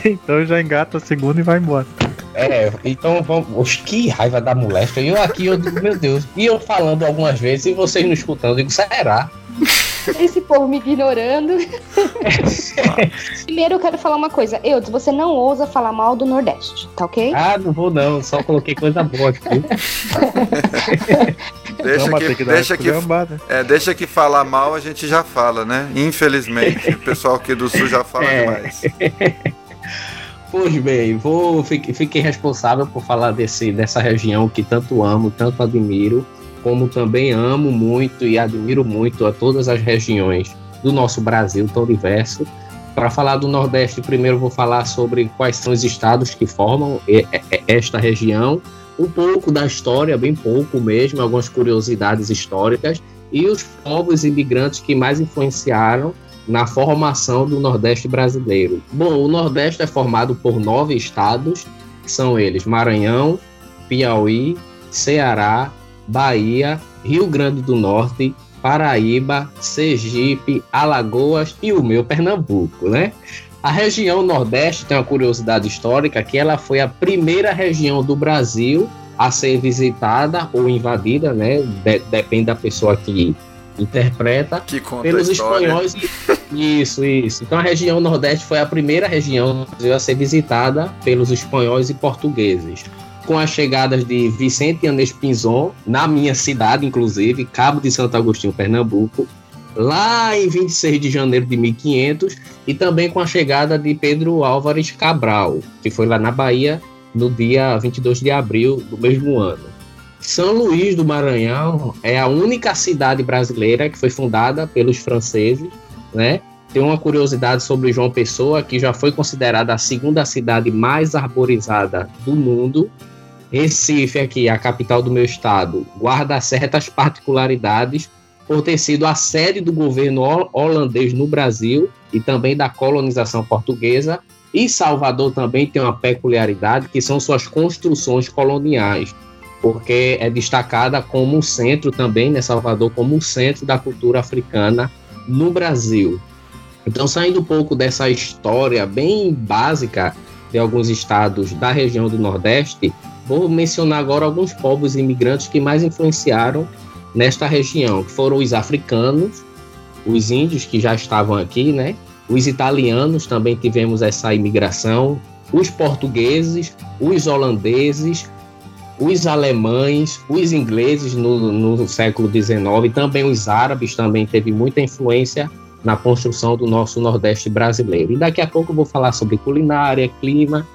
então já engata a segunda e vai embora. É, então vamos. Oxe, que raiva da moléstia. E eu aqui, eu digo, meu Deus. E eu falando algumas vezes e vocês não escutando. Eu digo, será? Esse povo me ignorando. Primeiro eu quero falar uma coisa. Eudes, você não ousa falar mal do Nordeste, tá ok? Ah, não vou não, só coloquei coisa boa aqui. Deixa Não, que, que dar deixa, que, é, deixa que falar mal a gente já fala, né? Infelizmente, o pessoal aqui do Sul já fala É. demais. Pois bem, vou, fiquei, fiquei responsável por falar desse, dessa região que tanto amo, tanto admiro, como também amo muito e admiro muito a todas as regiões do nosso Brasil tão diverso. Para falar do Nordeste, primeiro vou falar sobre quais são os estados que formam esta região, um pouco da história, bem pouco mesmo, algumas curiosidades históricas e os povos imigrantes que mais influenciaram na formação do Nordeste brasileiro. Bom, o Nordeste é formado por nove estados, que são eles: Maranhão, Piauí, Ceará, Bahia, Rio Grande do Norte, Paraíba, Sergipe, Alagoas e o meu Pernambuco, né? A região Nordeste tem uma curiosidade histórica que ela foi a primeira região do Brasil a ser visitada ou invadida, né? De- depende da pessoa que interpreta Que conta pelos espanhóis. e- Isso, isso. Então a região Nordeste foi a primeira região do Brasil a ser visitada pelos espanhóis e portugueses. Com as chegadas de Vicente Anes Pinzon, na minha cidade, inclusive, Cabo de Santo Agostinho, Pernambuco, lá em 26 de janeiro de 1500, e também com a chegada de Pedro Álvares Cabral, que foi lá na Bahia no dia 22 de abril do mesmo ano. São Luís do Maranhão é a única cidade brasileira que foi fundada pelos franceses, né? Tem uma curiosidade sobre João Pessoa, que já foi considerada a segunda cidade mais arborizada do mundo. Recife, aqui, a capital do meu estado, guarda certas particularidades por ter sido a sede do governo hol- holandês no Brasil e também da colonização portuguesa. E Salvador também tem uma peculiaridade, que são suas construções coloniais porque é destacada como um centro também, né, Salvador, como um centro da cultura africana no Brasil. Então, saindo um pouco dessa história bem básica de alguns estados da região do Nordeste, vou mencionar agora alguns povos imigrantes que mais influenciaram nesta região, que foram os africanos, os índios que já estavam aqui, né? Os italianos também tivemos essa imigração, os portugueses, os holandeses, os alemães, os ingleses no, no século XIX, também os árabes também teve muita influência na construção do nosso Nordeste brasileiro. E daqui a pouco eu vou falar sobre culinária, clima,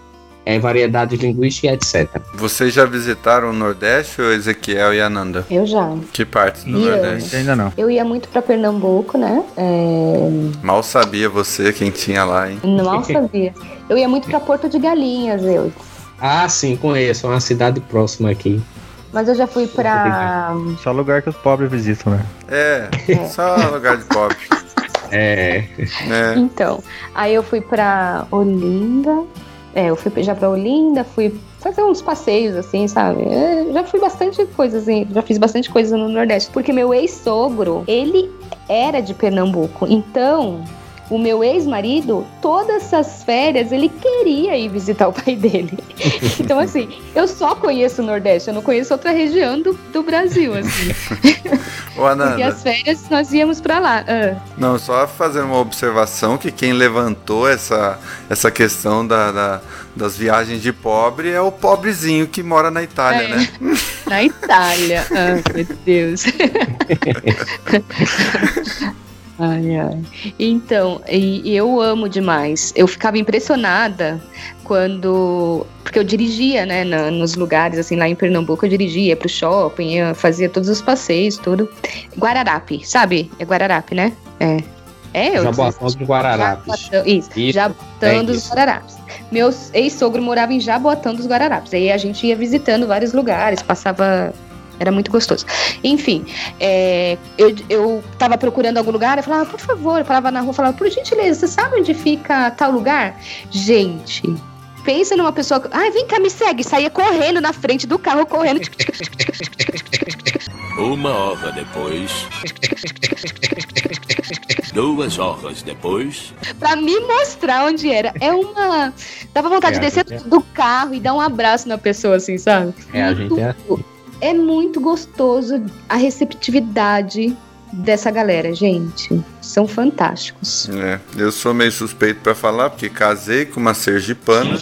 é, variedade linguística, etc. Vocês já visitaram o Nordeste, ou Ezequiel e Ananda? Eu já. Que partes do E Nordeste? Ainda não. Eu ia muito pra Pernambuco, né? É... Mal sabia você quem tinha lá, hein? Mal sabia. Eu ia muito pra Porto de Galinhas, eu. Ah, sim, conheço, é uma cidade próxima aqui. Mas eu já fui pra. Só lugar que os pobres visitam, né? É, É. só lugar de pobre. É, né? Então, aí eu fui pra Olinda. É, eu fui já pra Olinda, fui fazer uns passeios, assim, sabe? É, já fui bastante coisas, assim, já fiz bastante coisa no Nordeste. Porque meu ex-sogro, ele era de Pernambuco. Então, o meu ex-marido, todas essas férias, ele queria ir visitar o pai dele. Então, assim, eu só conheço o Nordeste, eu não conheço outra região do, do Brasil, assim. Ô, Ananda, as férias nós íamos pra lá. Ah. não, só fazer uma observação que quem levantou essa, essa questão da, da- das viagens de pobre é o pobrezinho que mora na Itália, É. né? Na Itália. Ah, meu Deus. ai, ai. Então, e, e eu amo demais. Eu ficava impressionada quando. Porque eu dirigia, né, na- nos lugares, assim, lá em Pernambuco, eu dirigia ia pro shopping, eu fazia todos os passeios, tudo. Guararape, sabe? É Guararape, né? É. É, eu Jaboatão dos Guararapes. Jaboatão, Isso, Isso, Jaboatão é dos isso. Guararapes. Meu ex-sogro morava em Jaboatão dos Guararapes. Aí a gente ia visitando vários lugares, passava. Era muito gostoso. Enfim, é, eu, eu tava procurando algum lugar, eu falava, por favor, eu falava na rua, eu falava, por gentileza, você sabe onde fica tal lugar? Gente, pensa numa pessoa. Ai, vem cá, me segue. Saía correndo na frente do carro, correndo. Uma hora depois. Duas horas depois. pra me mostrar onde era. É uma. Dava vontade É, de descer a gente do carro e dar um abraço na pessoa, assim, sabe? É, a gente é É muito gostoso a receptividade dessa galera, gente. São fantásticos. É, eu sou meio suspeito pra falar, porque casei com uma sergipana.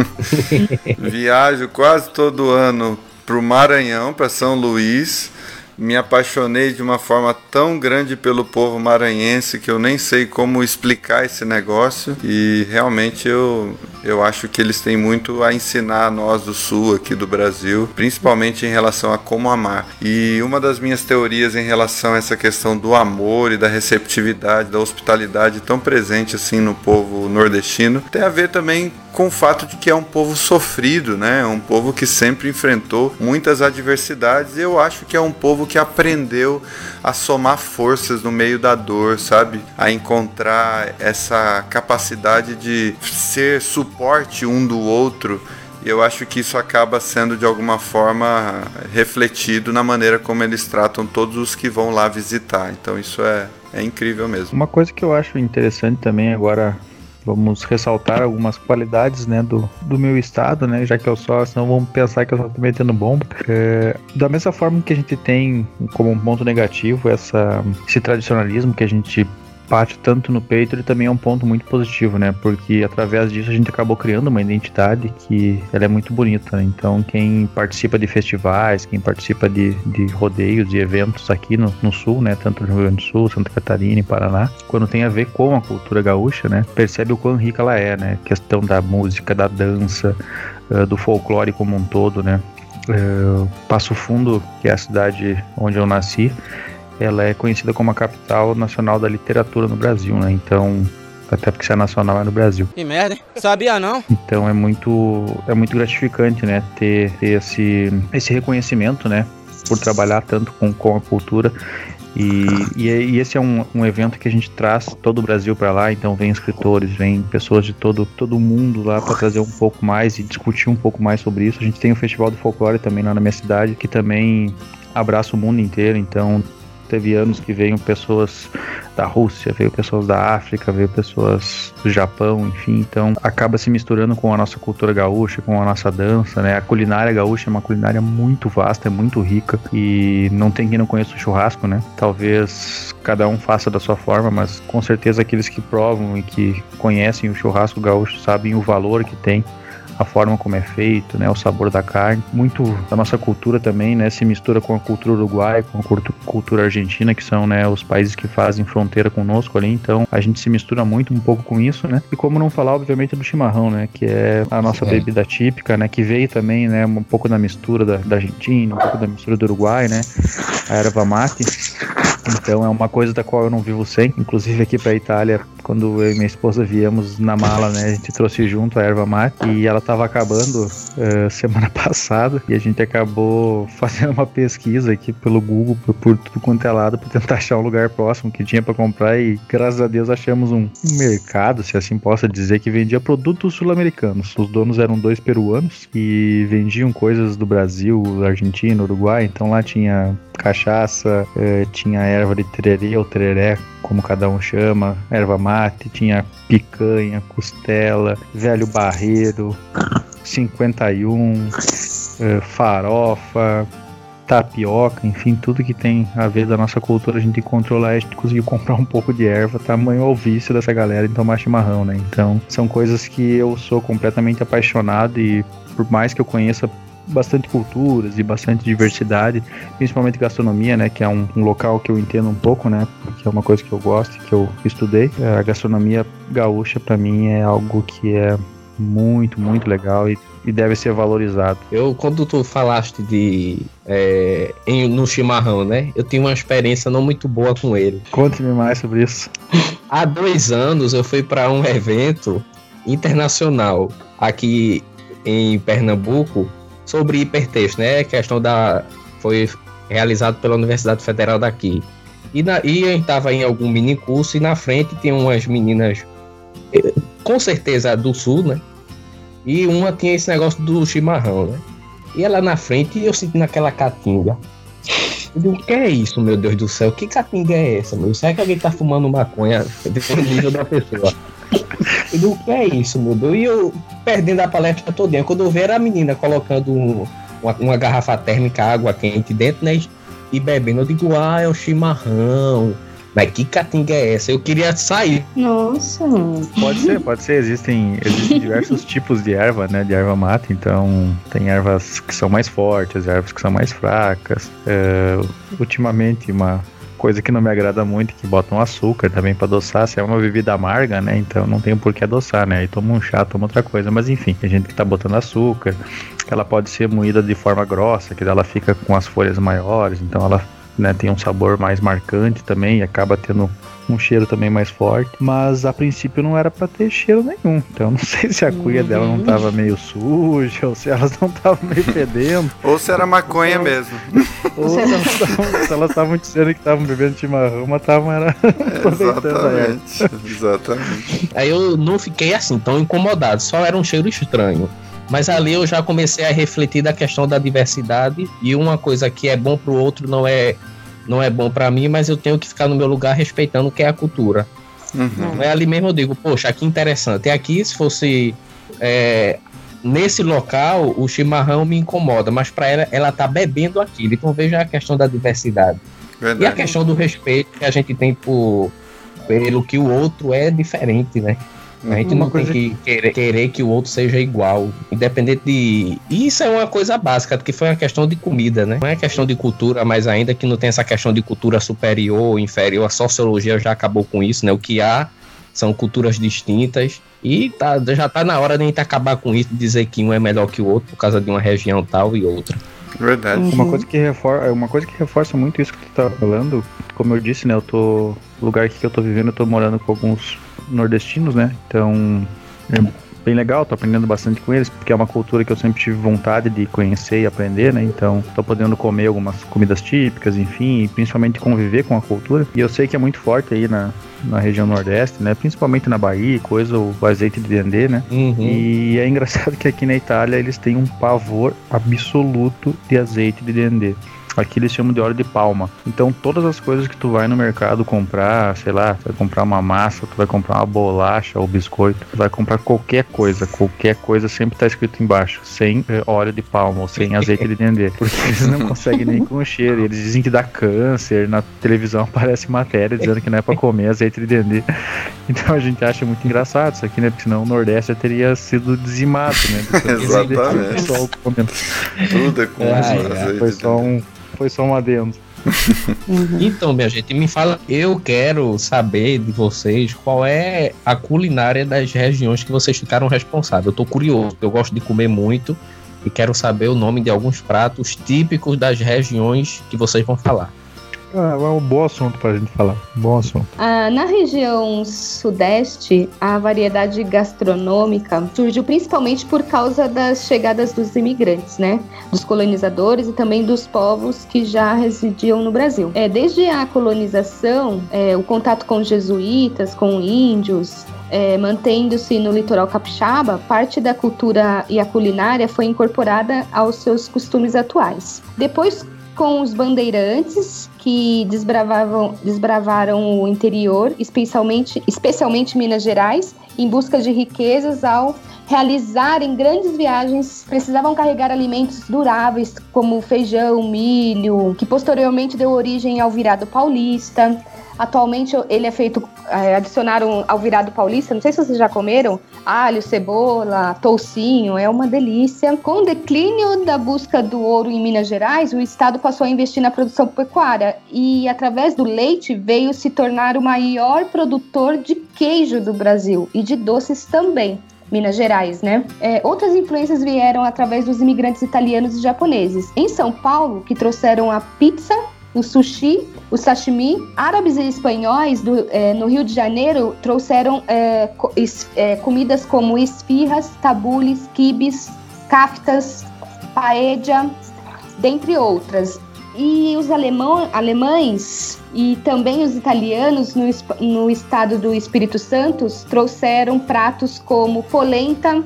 Viajo quase todo ano pro Maranhão, pra São Luís. Me apaixonei de uma forma tão grande pelo povo maranhense que eu nem sei como explicar esse negócio. E realmente eu, eu acho que eles têm muito a ensinar a nós do sul aqui do Brasil, principalmente em relação a como amar. E uma das minhas teorias em relação a essa questão do amor e da receptividade, da hospitalidade tão presente assim no povo nordestino, tem a ver também com o fato de que é um povo sofrido, né? É um povo que sempre enfrentou muitas adversidades eu acho que é um povo que aprendeu a somar forças no meio da dor, sabe? A encontrar essa capacidade de ser suporte um do outro. E eu acho que isso acaba sendo de alguma forma refletido na maneira como eles tratam todos os que vão lá visitar. Então isso é, é incrível mesmo. Uma coisa que eu acho interessante também agora vamos ressaltar algumas qualidades né, do, do meu estado, né, já que eu só, senão vamos pensar que eu só tô metendo bomba. É, da mesma forma que a gente tem como um ponto negativo essa, esse tradicionalismo que a gente bate tanto no peito, ele também é um ponto muito positivo, né? Porque através disso a gente acabou criando uma identidade que ela é muito bonita. né? Então quem participa de festivais, quem participa de, de rodeios e eventos aqui no, no sul, né? Tanto no Rio Grande do Sul, Santa Catarina e Paraná, quando tem a ver com a cultura gaúcha, né? Percebe o quão rica ela é, né? Questão da música, da dança, eh, do folclore como um todo, né? Eh, Passo Fundo, que é a cidade onde eu nasci, ela é conhecida como a capital nacional da literatura no Brasil, né? Então, até porque se é nacional é no Brasil. Que merda, hein? Sabia não? Então é muito é muito gratificante, né, ter, ter esse esse reconhecimento, né, por trabalhar tanto com, com a cultura e, e, e esse é um, um evento que a gente traz todo o Brasil para lá, então vem escritores, vem pessoas de todo todo mundo lá para trazer um pouco mais e discutir um pouco mais sobre isso. A gente tem o Festival do Folclore também lá na minha cidade, que também abraça o mundo inteiro, então teve anos que veio pessoas da Rússia, veio pessoas da África, veio pessoas do Japão, enfim, então acaba se misturando com a nossa cultura gaúcha, com a nossa dança, né? A culinária gaúcha é uma culinária muito vasta, é muito rica e não tem quem não conheça o churrasco, né? Talvez cada um faça da sua forma, mas com certeza aqueles que provam e que conhecem o churrasco gaúcho sabem o valor que tem a forma como é feito, né, o sabor da carne. Muito da nossa cultura também, né, se mistura com a cultura uruguaia, com a cultura argentina, que são, né, os países que fazem fronteira conosco ali. Então, a gente se mistura muito um pouco com isso, né? E como não falar, obviamente, do chimarrão, né, que é a nossa é. bebida típica, né, que veio também, né, um pouco da mistura da, da Argentina, um pouco da mistura do Uruguai, né, a erva mate. Então é uma coisa da qual eu não vivo sem. Inclusive aqui para Itália, quando eu e minha esposa viemos na mala, né, a gente trouxe junto a erva mate e ela estava acabando uh, semana passada e a gente acabou fazendo uma pesquisa aqui pelo Google por, por tudo quanto é lado para tentar achar um lugar próximo que tinha para comprar e graças a Deus achamos um, mercado, se assim possa dizer, que vendia produtos sul-americanos. Os donos eram dois peruanos e vendiam coisas do Brasil, Argentina, Uruguai. Então lá tinha cachaça, uh, tinha erva de tererê ou tereré, como cada um chama, erva mate, tinha picanha, costela, velho barreiro, 51, uh, farofa, tapioca, enfim, tudo que tem a ver da nossa cultura a gente controlar, a gente conseguiu comprar um pouco de erva, tamanho ao vício dessa galera em tomar chimarrão, né? Então, são coisas que eu sou completamente apaixonado e por mais que eu conheça bastante culturas e bastante diversidade, principalmente gastronomia, né, que é um, um, local que eu entendo um pouco, né, porque é uma coisa que eu gosto, que eu estudei. É, a gastronomia gaúcha para mim é algo que é muito, muito legal e, e, deve ser valorizado. Eu, quando tu falaste de é, em, no chimarrão, né? Eu tive uma experiência não muito boa com ele. Conte-me mais sobre isso. Há dois anos eu fui para um evento internacional aqui em Pernambuco sobre hipertexto, né? Questão da foi realizado pela Universidade Federal daqui. E, na, e eu estava em algum mini curso e na frente tinha umas meninas, eh, com certeza do sul, né? E uma tinha esse negócio do chimarrão, né? E ela na frente eu senti naquela catinga. Eu digo, o que é isso, meu Deus do céu? Que catinga é essa, meu? Será que alguém tá fumando maconha dependendo da pessoa? Eu digo, o que é isso, meu Deus? E eu perdendo a palestra todinha. Quando eu ver era a menina colocando um, uma, uma, garrafa térmica, água quente dentro, né? E bebendo. Eu digo, ah, é o chimarrão. Mas que catinga é essa? Eu queria sair. Nossa. Pode ser, pode ser. Existem, existem diversos tipos de erva, né? De erva mata. Então, tem ervas que são mais fortes, ervas que são mais fracas. É, ultimamente, uma coisa que não me agrada muito, que botam açúcar também para adoçar. Se é uma bebida amarga, né? Então não tem por que adoçar, né? Aí toma um chá, toma outra coisa. Mas enfim, tem gente que tá botando açúcar. Ela pode ser moída de forma grossa, que ela fica com as folhas maiores, então ela né, tem um sabor mais marcante também e acaba tendo um cheiro também mais forte, mas a princípio não era para ter cheiro nenhum. Então não sei se a cuia dela não tava meio suja, ou se elas não estavam meio fedendo. ou se era maconha ou, mesmo. Ou se elas estavam dizendo que estavam bebendo chimarrão, mas estavam era Exatamente. Exatamente. Aí eu não fiquei assim tão incomodado, só era um cheiro estranho. Mas ali eu já comecei a refletir da questão da diversidade e uma coisa que é bom para o outro não é não é bom para mim, mas eu tenho que ficar no meu lugar respeitando o que é a cultura. Uhum. É ali mesmo eu digo, poxa, que interessante. E aqui, se fosse é, nesse local, o chimarrão me incomoda, mas para ela, ela tá bebendo aquilo. Então veja a questão da diversidade. Verdade. E a questão do respeito que a gente tem por, pelo que o outro é diferente, né? A gente uma não tem que querer, querer, que o outro seja igual, independente de. Isso é uma coisa básica, que foi uma questão de comida, né? Não é questão de cultura, mas ainda que não tem essa questão de cultura superior ou inferior, a sociologia já acabou com isso, né? O que há são culturas distintas e tá, já tá na hora de a gente acabar com isso, dizer que um é melhor que o outro por causa de uma região tal e outra. Verdade. Uhum. Uma coisa que reforça, uma coisa que reforça muito isso que tu tá falando, como eu disse, né, eu tô no lugar que eu tô vivendo, eu tô morando com alguns nordestinos, né? Então é bem legal, tô aprendendo bastante com eles, porque é uma cultura que eu sempre tive vontade de conhecer e aprender, né? Então, tô podendo comer algumas comidas típicas, enfim, e principalmente conviver com a cultura. E eu sei que é muito forte aí na, na região nordeste, né? Principalmente na Bahia, coisa, o azeite de dendê, né? Uhum. E é engraçado que aqui na Itália eles têm um pavor absoluto de azeite de dendê. Aqui eles chamam de óleo de palma. Então todas as coisas que tu vai no mercado comprar, sei lá, tu vai comprar uma massa, tu vai comprar uma bolacha ou biscoito, tu vai comprar qualquer coisa, qualquer coisa sempre tá escrito embaixo, sem eh, óleo de palma ou sem azeite de dendê. Porque eles não conseguem nem com o cheiro. Eles dizem que dá câncer, na televisão aparece matéria dizendo que não é pra comer azeite de dendê. Então a gente acha muito engraçado isso aqui, né? Porque senão o Nordeste já teria sido dizimado, né? Exatamente. Tudo é com É, azeite. Foi só um, foi só um adendo. Então, minha gente, me fala, eu quero saber de vocês qual é a culinária das regiões que vocês ficaram responsáveis. Eu tô curioso, eu gosto de comer muito e quero saber o nome de alguns pratos típicos das regiões que vocês vão falar. Ah, é um bom assunto pra gente falar. Bom assunto. Ah, na região sudeste, a variedade gastronômica surgiu principalmente por causa das chegadas dos imigrantes, né? Dos colonizadores e também dos povos que já residiam no Brasil. É, desde a colonização, é, o contato com jesuítas, com índios, é, mantendo-se no litoral capixaba, parte da cultura e a culinária foi incorporada aos seus costumes atuais. Depois, com os bandeirantes que desbravavam, desbravaram o interior, especialmente, especialmente Minas Gerais, em busca de riquezas ao realizarem grandes viagens, precisavam carregar alimentos duráveis como feijão, milho, que posteriormente deu origem ao virado paulista. Atualmente ele é feito, é, adicionaram ao virado paulista, não sei se vocês já comeram, alho, cebola, toucinho, é uma delícia. Com o declínio da busca do ouro em Minas Gerais, o estado passou a investir na produção pecuária e através do leite veio se tornar o maior produtor de queijo do Brasil e de doces também. Minas Gerais, né? É, outras influências vieram através dos imigrantes italianos e japoneses. Em São Paulo, que trouxeram a pizza, o sushi, o sashimi. Árabes e espanhóis do, é, no Rio de Janeiro trouxeram é, co- es- é, comidas como esfirras, tabules, quibes, kaftas, paella, dentre outras. E os alemão, alemães e também os italianos no, no estado do Espírito Santo trouxeram pratos como polenta,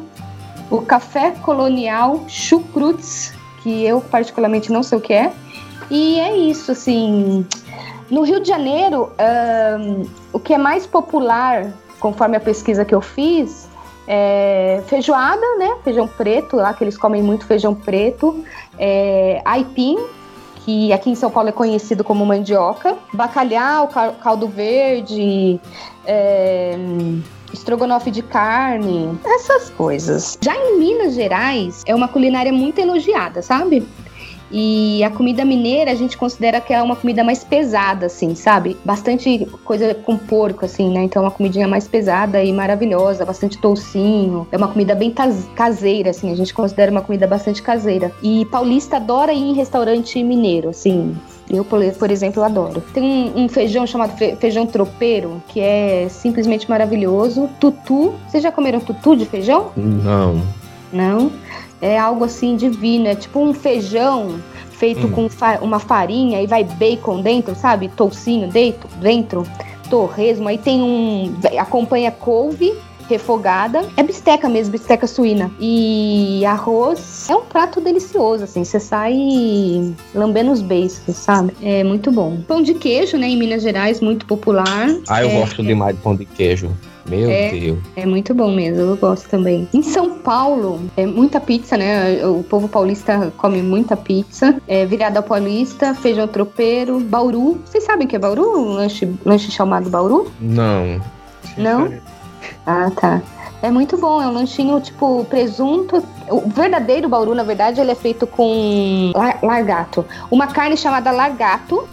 o café colonial, chucrutes, que eu particularmente não sei o que é. E é isso, assim. No Rio de Janeiro, ahn, o que é mais popular, conforme a pesquisa que eu fiz, é feijoada, né? Feijão preto, lá que eles comem muito feijão preto. É, aipim, que aqui em São Paulo é conhecido como mandioca. Bacalhau, cal- caldo verde, é, estrogonofe de carne, essas coisas. Já em Minas Gerais, é uma culinária muito elogiada, sabe? E a comida mineira a gente considera que é uma comida mais pesada, assim, sabe? Bastante coisa com porco, assim, né? Então é uma comidinha mais pesada e maravilhosa, bastante toucinho. É uma comida bem cas- caseira, assim, a gente considera uma comida bastante caseira. E paulista adora ir em restaurante mineiro, assim. Eu, por exemplo, adoro. Tem um, um feijão chamado fe- feijão tropeiro, que é simplesmente maravilhoso. Tutu. Vocês já comeram tutu de feijão? Não. Não. É algo assim divino. É tipo um feijão feito Hum. com fa- uma farinha e vai bacon dentro, sabe? Toucinho dentro, dentro, torresmo. Aí tem um. acompanha couve refogada. É bisteca mesmo, bisteca suína. E arroz. É um prato delicioso, assim. Você sai lambendo os beiços, sabe? É muito bom. Pão de queijo, né? Em Minas Gerais, muito popular. Ah, eu É, gosto demais de pão de queijo. Meu É. Deus. É muito bom mesmo, eu gosto também. Em São Paulo, é muita pizza, né? O povo paulista come muita pizza. É, virada paulista, feijão tropeiro, bauru. Vocês sabem o que é bauru? Um lanche, lanche chamado bauru? Não. Não? Ah, tá. É muito bom, é um lanchinho tipo presunto. O verdadeiro bauru, na verdade, ele é feito com lar- largato. Uma carne chamada largato,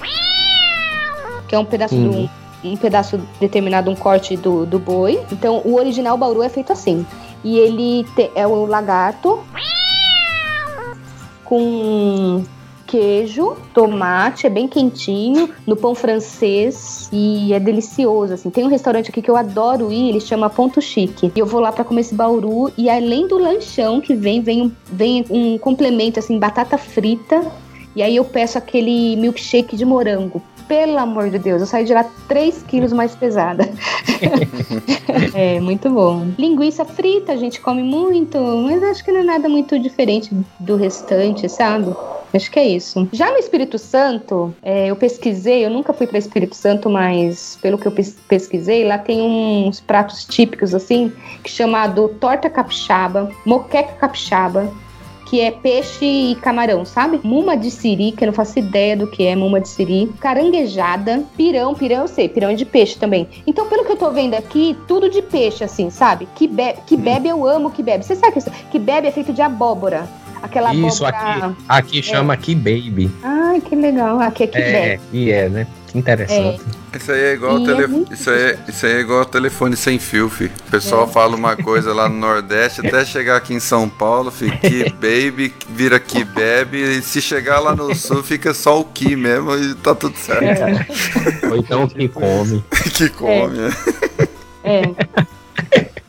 que é um pedaço Uhum. de um, um pedaço determinado, um corte do, do boi. Então, o original bauru é feito assim. E ele te- é o lagarto com queijo, tomate, é bem quentinho, no pão francês e é delicioso, assim. Tem um restaurante aqui que eu adoro ir, ele chama Ponto Chique. E eu vou lá pra comer esse bauru e além do lanchão que vem, vem um, vem um complemento, assim, batata frita. E aí eu peço aquele milkshake de morango. Pelo amor de Deus, eu saio de lá 3 quilos mais pesada. é, muito bom. Linguiça frita, a gente come muito, mas acho que não é nada muito diferente do restante, sabe? Acho que é isso. Já no Espírito Santo, é, eu pesquisei, eu nunca fui para Espírito Santo, mas pelo que eu pesquisei, lá tem uns pratos típicos assim, que chamado torta capixaba, moqueca capixaba, que é peixe e camarão, sabe? Muma de siri, que eu não faço ideia do que é muma de siri. Caranguejada, pirão, pirão eu sei, pirão é de peixe também. Então, pelo que eu tô vendo aqui, tudo de peixe, assim, sabe? Que, be que bebe, eu amo que bebe. Você sabe que, que bebe é feito de abóbora. Aquela Isso, abóbora... aqui, aqui é. chama Key Baby. Ai, que legal. Aqui é Key é, Baby. E é, né? Que interessante. É. Isso aí é igual tele... é isso, aí, isso aí é igual telefone sem fio, fi. O pessoal é. fala uma coisa lá no Nordeste, até chegar aqui em São Paulo, fica que baby, vira que bebe, e se chegar lá no Sul, fica só o que mesmo e tá tudo certo. É. Ou então que come. que come, é. é.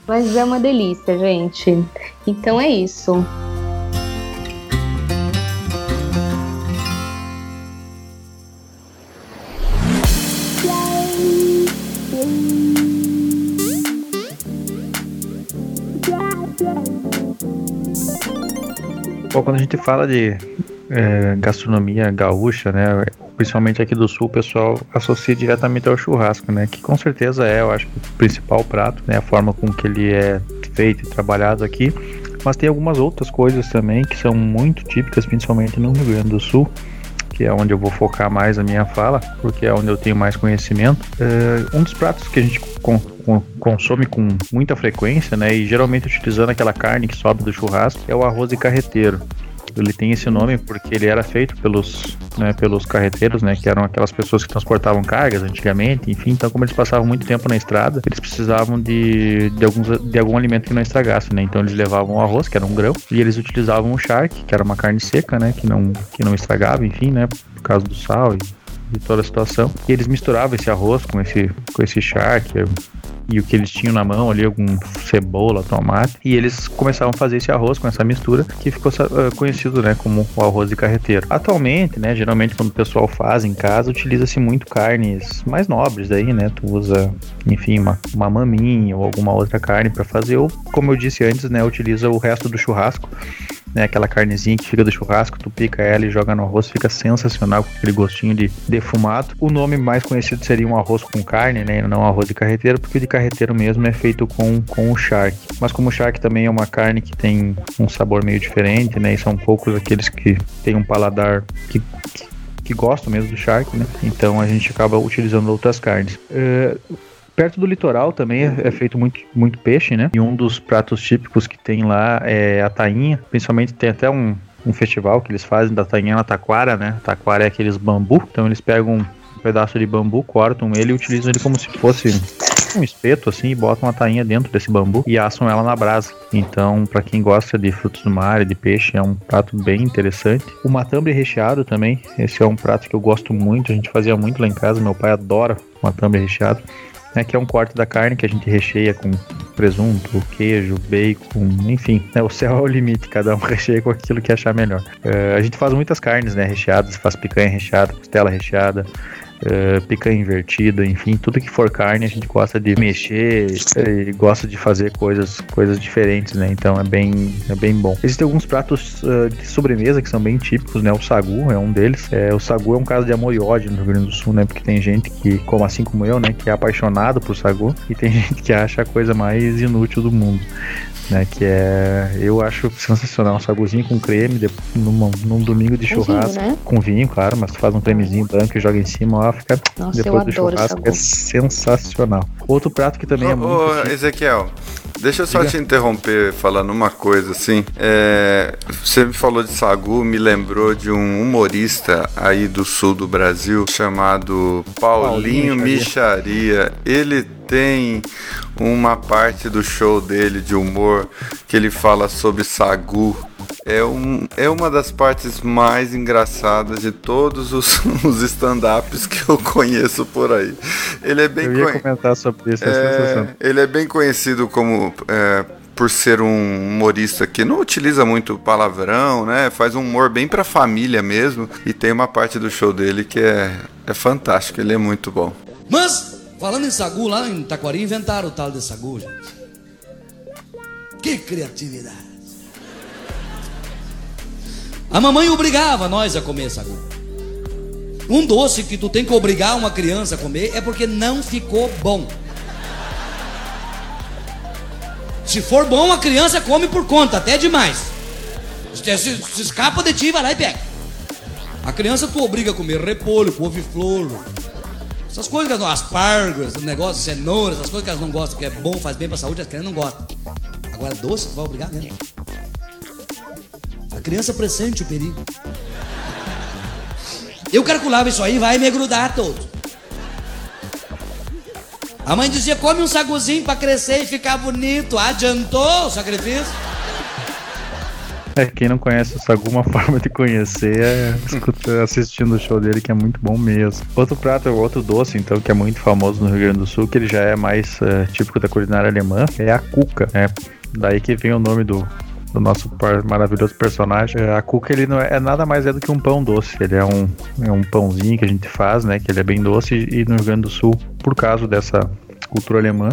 Mas é uma delícia, gente. Então é isso. Bom, quando a gente fala de é, gastronomia gaúcha, né, principalmente aqui do sul, o pessoal associa diretamente ao churrasco, né, que com certeza é, eu acho, o principal prato, né, a forma com que ele é feito e trabalhado aqui. Mas tem algumas outras coisas também que são muito típicas, principalmente no Rio Grande do Sul, que é onde eu vou focar mais a minha fala, porque é onde eu tenho mais conhecimento. É, um dos pratos que a gente consome com muita frequência, né, e geralmente utilizando aquela carne que sobe do churrasco, é o arroz de carreteiro. Ele tem esse nome porque ele era feito pelos, né, pelos carreteiros, né, que eram aquelas pessoas que transportavam cargas antigamente, enfim. Então, como eles passavam muito tempo na estrada, eles precisavam de, de, alguns, de algum alimento que não estragasse, né. Então, eles levavam o arroz, que era um grão, e eles utilizavam o charque, que era uma carne seca, né, que não, que não estragava, enfim, né, por causa do sal e de toda a situação. E eles misturavam esse arroz com esse, com esse charque, e o que eles tinham na mão ali, algum cebola, tomate, e eles começavam a fazer esse arroz com essa mistura que ficou uh, conhecido, né, como o arroz de carreteiro. Atualmente, né, geralmente quando o pessoal faz em casa, utiliza-se muito carnes mais nobres aí, né, tu usa, enfim, uma, uma maminha ou alguma outra carne para fazer, ou como eu disse antes, né, utiliza o resto do churrasco né? Aquela carnezinha que fica do churrasco, tu pica ela e joga no arroz, fica sensacional com aquele gostinho de defumado. O nome mais conhecido seria um arroz com carne, né? Não arroz de carreteiro, porque o de carreteiro mesmo é feito com, com o charque. Mas como o charque também é uma carne que tem um sabor meio diferente, né? E são poucos aqueles que têm um paladar que, que, que gostam mesmo do charque, né? Então a gente acaba utilizando outras carnes. Uh, Perto do litoral também é, é, feito muito, muito peixe, né? E um dos pratos típicos que tem lá é a tainha. Principalmente tem até um, um festival que eles fazem da tainha na taquara, né? Taquara é aqueles bambu. Então eles pegam um pedaço de bambu, cortam ele e utilizam ele como se fosse um espeto assim e botam uma tainha dentro desse bambu e assam ela na brasa. Então, para quem gosta de frutos do mar e de peixe, é um prato bem interessante. O matambre recheado também, esse é um prato que eu gosto muito, a gente fazia muito lá em casa, meu pai adora matambre recheado né, que é um corte da carne que a gente recheia com presunto, queijo, bacon, enfim, né, o céu é o limite, cada um recheia com aquilo que achar melhor. Uh, a gente faz muitas carnes né, recheadas, faz picanha recheada, costela recheada, uh, picanha invertida, enfim, tudo que for carne a gente gosta de mexer e gosta de fazer coisas, coisas diferentes, né? Então é bem, é bem bom. Existem alguns pratos uh, de sobremesa que são bem típicos, né? O sagu é um deles. É, o sagu é um caso de amor e ódio no Rio Grande do Sul, né? Porque tem gente que, como assim como eu, né? Que é apaixonado por sagu e tem gente que acha a coisa mais inútil do mundo né? Que é. Eu acho sensacional. Um saguzinho com creme de, numa, num domingo de churrasco. Vinho, né? Com vinho, claro, mas tu faz um cremezinho branco e joga em cima, ó, fica Nossa, depois do churrasco. É sensacional. Outro prato que também ô, é muito. Ô, Ezequiel. Deixa eu só Diga. te interromper falando uma coisa assim. É, você me falou de sagu, me lembrou de um humorista aí do sul do Brasil chamado Paulinho, Paulinho Micharia. Ele tem uma parte do show dele de humor que ele fala sobre sagu. É, um, é uma das partes mais engraçadas de todos os, os stand-ups que eu conheço por aí. Ele é bem eu ia comentar sobre isso, é, é Ele é bem conhecido como é, por ser um humorista que não utiliza muito palavrão, né? Faz um humor bem pra família mesmo. E tem uma parte do show dele que é, é fantástico, ele é muito bom. Mas Falando em sagu, lá em Taquari inventaram o tal de sagu, gente. Que criatividade. A mamãe obrigava nós a comer sagu. Um doce que tu tem que obrigar uma criança a comer é porque não ficou bom. Se for bom, a criança come por conta, até demais. Se, se, se escapa de ti, vai lá e pega. A criança tu obriga a comer repolho, couve-flor, essas coisas que elas não, aspargo, esse negócio, cenoura, essas coisas que elas não gostam, que é bom, faz bem pra saúde, as crianças não gostam. Agora doce, vai obrigar mesmo. A criança pressente o perigo. Eu calculava isso aí, vai me grudar todo. A mãe dizia, come um saguzinho pra crescer e ficar bonito. Adiantou o sacrifício? É, quem não conhece o Sagu, uma forma de conhecer é escutar, assistindo o show dele, que é muito bom mesmo. Outro prato, outro doce, então, que é muito famoso no Rio Grande do Sul, que ele já é mais é, típico da culinária alemã, é a cuca. É daí que vem o nome do, do nosso maravilhoso personagem. É, a cuca ele não é, é, nada mais é do que um pão doce. Ele é um, é um pãozinho que a gente faz, né? Que ele é bem doce e no Rio Grande do Sul, por causa dessa cultura alemã,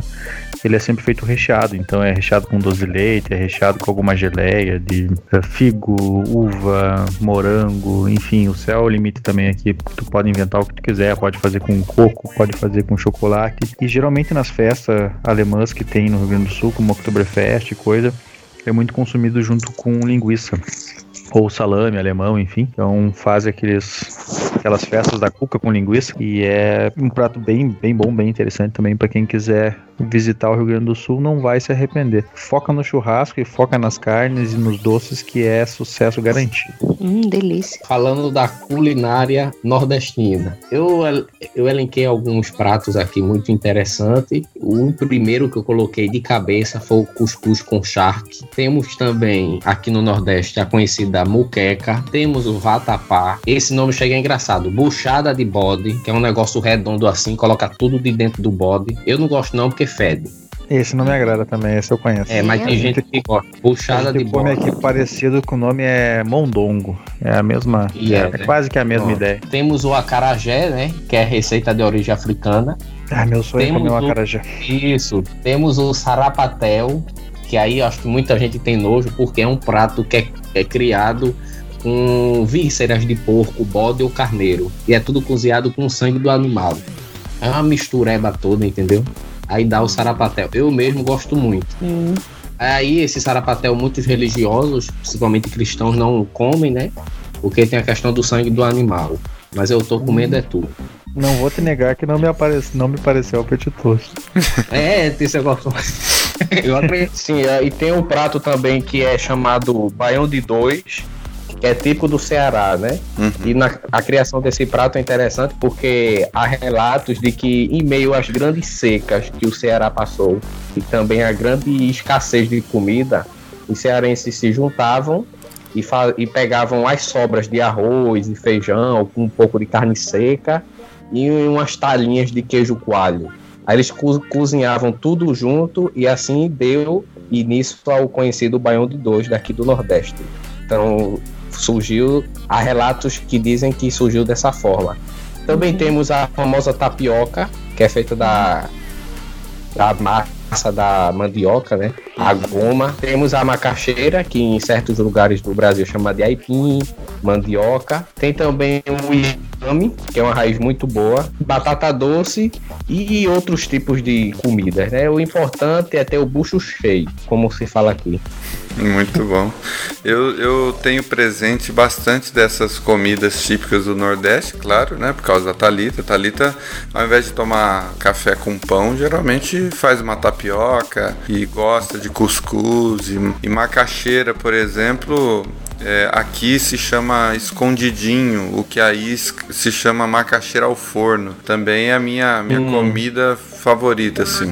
ele é sempre feito recheado. Então é recheado com doce de leite, é recheado com alguma geleia de é, figo, uva, morango, enfim, o céu é o limite também aqui. Tu pode inventar o que tu quiser, pode fazer com coco, pode fazer com chocolate. E geralmente nas festas alemãs que tem no Rio Grande do Sul, como Oktoberfest e coisa, é muito consumido junto com linguiça ou salame alemão, enfim. Então faz aqueles aquelas festas da cuca com linguiça e é um prato bem bem bom, bem interessante também para quem quiser visitar o Rio Grande do Sul, não vai se arrepender. Foca no churrasco e foca nas carnes e nos doces que é sucesso garantido. Hum, delícia. Falando da culinária nordestina, eu eu elenquei alguns pratos aqui muito interessantes. O primeiro que eu coloquei de cabeça foi o cuscuz com charque. Temos também aqui no Nordeste a conhecida muqueca, temos o vatapá. Esse nome chega engraçado, buchada de bode, que é um negócio redondo assim, coloca tudo de dentro do bode. Eu não gosto não porque fede. Esse não me agrada também, esse eu conheço. É, mas tem gente que gosta. Buchada de bode. aqui parecido com o nome é mondongo. É a mesma, é, é, quase que a mesma Bom, ideia. Temos o acarajé, né, que é receita de origem africana. Ah, meu sonho é comer o acarajé. Isso. Temos o sarapatel, que aí acho que muita gente tem nojo, porque é um prato que é, é criado com vísceras de porco, bode ou carneiro. E é tudo cozinhado com sangue do animal. É uma mistureba toda, entendeu? Aí dá o sarapatel. Eu mesmo gosto muito. Hum. Aí esse sarapatel muitos religiosos, principalmente cristãos, não comem, né? Porque tem a questão do sangue do animal. Mas eu tô comendo é tudo. Não vou te negar que não me, aparece, não me pareceu apetitoso. é, você gostou. eu acredito. Sim, é, e tem um prato também que é chamado baião de dois, que é tipo do Ceará, né? Uhum. E na, a criação desse prato é interessante porque há relatos de que, em meio às grandes secas que o Ceará passou e também a grande escassez de comida, os cearenses se juntavam e, e pegavam as sobras de arroz e feijão com um pouco de carne seca e umas talinhas de queijo coalho. Aí eles co cozinhavam tudo junto e assim deu início ao conhecido baião de dois daqui do Nordeste. Então, surgiu, há relatos que dizem que surgiu dessa forma. Também uhum. temos a famosa tapioca, que é feita da, da massa da mandioca, né? A goma. Temos a macaxeira, que em certos lugares do Brasil chama de aipim, mandioca. Tem também o inhame, que é uma raiz muito boa, batata doce e outros tipos de comidas, né? O importante é ter o bucho cheio, como se fala aqui. Muito bom. Eu, eu tenho presente bastante dessas comidas típicas do Nordeste, claro, né? Por causa da Talita. Talita, ao invés de tomar café com pão, geralmente faz uma tapioca e gosta de cuscuz e, e macaxeira, por exemplo. É, aqui se chama escondidinho, o que aí se chama macaxeira ao forno. Também é a minha, minha hum. comida favorita, assim.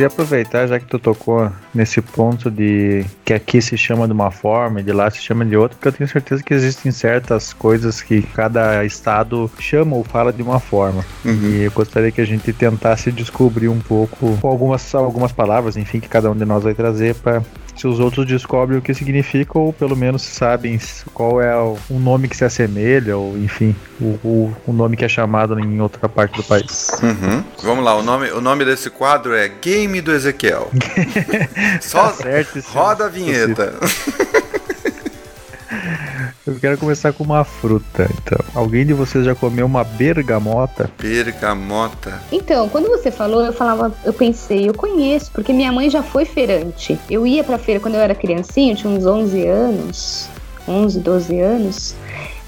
Queria aproveitar, já que tu tocou nesse ponto de que aqui se chama de uma forma e de lá se chama de outra, porque eu tenho certeza que existem certas coisas que cada estado chama ou fala de uma forma. E eu gostaria que a gente tentasse descobrir um pouco com algumas, algumas palavras, enfim, que cada um de nós vai trazer para se os outros descobrem o que significa ou pelo menos sabem qual é o, o nome que se assemelha ou enfim o, o, o nome que é chamado em outra parte do país. Uhum. Vamos lá, o nome, o nome desse quadro é Game do Ezequiel. Só Tá certo, roda a vinheta. Eu quero começar com uma fruta, então. Alguém de vocês já comeu uma bergamota? Bergamota. Então, quando você falou, eu falava, eu pensei, eu conheço, porque minha mãe já foi feirante. Eu ia pra feira quando eu era criancinha, eu tinha uns 11 anos, 11, 12 anos.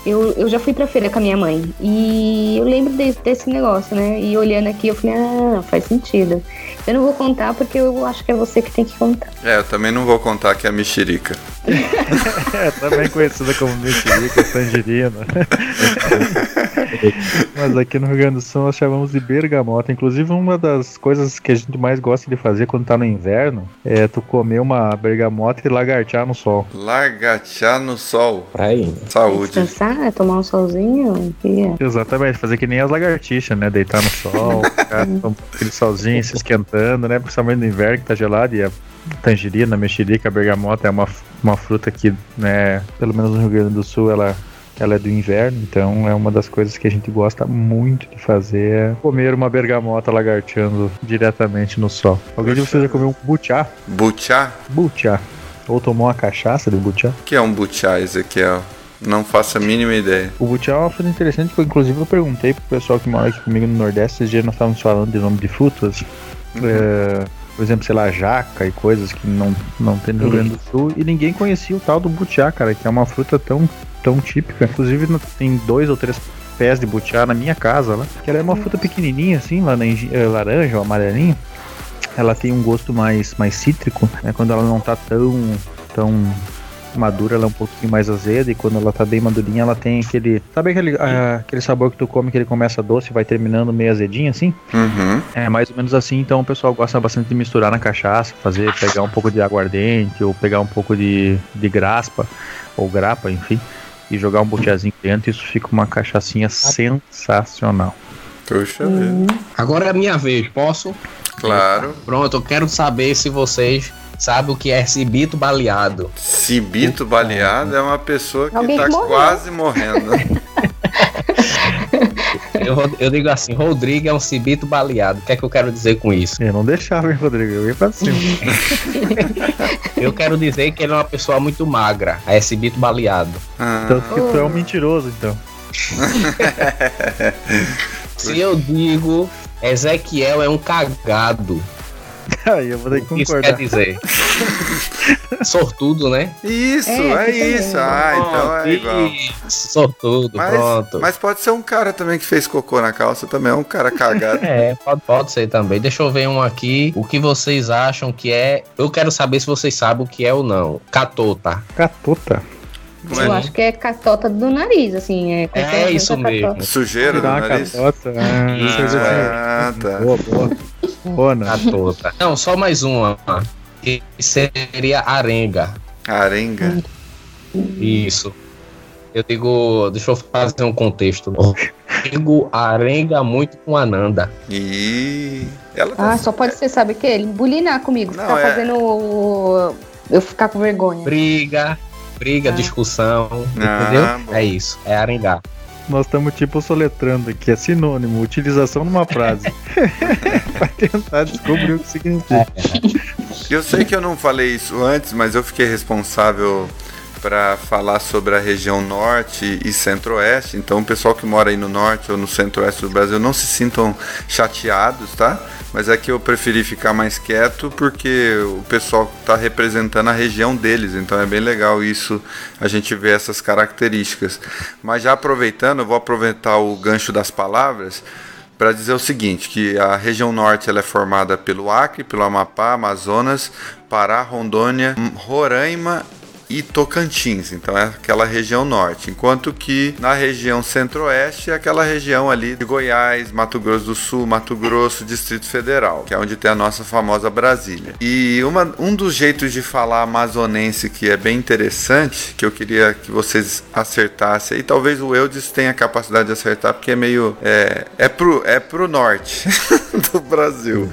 Eu, eu já fui pra feira com a minha mãe. E eu lembro de- desse negócio, né? E olhando aqui, eu falei, ah, faz sentido. Eu não vou contar porque eu acho que é você que tem que contar. É, eu também não vou contar que é mexerica. É, também conhecida como mexerica, tangerina. Mas aqui no Rio Grande do Sul nós chamamos de bergamota. Inclusive, uma das coisas que a gente mais gosta de fazer quando tá no inverno é tu comer uma bergamota e lagartear no sol. Largachar no sol. Aí. Saúde. Descansar, tomar um solzinho. e- Exatamente, fazer que nem as lagartixas, né? Deitar no sol, ficar com aquele solzinho se esquentando, né? Principalmente no inverno que tá gelado e a tangerina, a mexerica, a bergamota é uma, uma fruta que, né, pelo menos no Rio Grande do Sul, ela, ela é do inverno, então é uma das coisas que a gente gosta muito de fazer é comer uma bergamota lagarteando diretamente no sol. Alguém de vocês já comeu um butiá? Butiá? Butiá. Ou tomou uma cachaça de butiá? O que é um butiá, Ezequiel? Não faço a mínima ideia. O butiá é uma fruta interessante, porque inclusive eu perguntei pro pessoal que mora aqui comigo no Nordeste, esses dias nós estávamos falando de nome de frutas. É, por exemplo, sei lá, jaca e coisas que não, não tem no Rio Grande do Sul. E ninguém conhecia o tal do butiá, cara, que é uma fruta tão, tão típica. Inclusive tem dois ou três pés de butiá na minha casa lá. Que ela é uma fruta pequenininha assim, eh, laranja ou amarelinha. Ela tem um gosto mais, mais cítrico, né? Quando ela não tá tão, tão madura, ela é um pouquinho mais azeda e quando ela tá bem madurinha, ela tem aquele. Sabe aquele, ah, aquele sabor que tu come que ele começa doce e vai terminando meio azedinho assim? Uhum. É mais ou menos assim, então o pessoal gosta bastante de misturar na cachaça, fazer, pegar um pouco de aguardente ou pegar um pouco de, de graspa ou grapa, enfim, e jogar um butiazinho dentro, isso fica uma cachaçinha sensacional. Puxa vida. Agora é a minha vez, posso? Claro. Pronto, eu quero saber se vocês sabem o que é cibito baleado. Cibito baleado é uma pessoa que Alguém tá morreu. quase morrendo. Eu, eu digo assim, Rodrigo é um cibito baleado. O que é que eu quero dizer com isso? Eu não deixava, hein, Rodrigo? Eu ia pra cima. Eu quero dizer que ele é uma pessoa muito magra. É cibito baleado. Ah, Tanto que tu é um mentiroso, então. Se eu digo Ezequiel é um cagado, Aí eu vou ter que o que isso quer concordar. dizer? Sortudo, né? isso, É, é, também. isso. Ah, então é igual. Isso, Sortudo, Mas, pronto. mas pode ser um cara também que fez cocô na calça, também é um cara cagado. É, pode, pode ser também. Deixa eu ver um aqui. O que vocês acham que é. Eu quero saber se vocês sabem o que é ou não. Catota. Catota. Como Eu é? acho que é catota do nariz, assim. É, É isso catota. mesmo. Sujeira do nariz. catota. Ah, coisa assim. Ah, tá. Boa, boa. Boa, né? Catota. Não, só mais uma. Que seria arenga. Arenga. Isso. Eu digo. Deixa eu fazer um contexto. Eu digo arenga muito com Ananda. E ela tá Ah, só pode ser, sabe o quê? Ele bulinar comigo, Não, ficar é- fazendo o- eu ficar com vergonha. Briga, briga, Ah. discussão. Ah, entendeu? bom. É isso. É arengar. Nós estamos tipo soletrando aqui, é sinônimo, utilização numa frase. pra tentar descobrir o que significa. Eu sei que eu não falei isso antes, mas eu fiquei responsável para falar sobre a região norte e centro-oeste. Então, o pessoal que mora aí no norte ou no centro-oeste do Brasil não se sintam chateados, tá? Mas é que eu preferi ficar mais quieto porque o pessoal está representando a região deles. Então, é bem legal isso, a gente ver essas características. Mas já aproveitando, eu vou aproveitar o gancho das palavras para dizer o seguinte, que a região norte ela é formada pelo Acre, pelo Amapá, Amazonas, Pará, Rondônia, Roraima e Tocantins, então é aquela região norte, enquanto que na região centro-oeste é aquela região ali de Goiás, Mato Grosso do Sul, Mato Grosso, Distrito Federal, que é onde tem a nossa famosa Brasília. E uma, um dos jeitos de falar amazonense que é bem interessante, que eu queria que vocês acertassem, e talvez o Eudes tenha capacidade de acertar, porque é meio. É, é, pro, é pro norte do Brasil.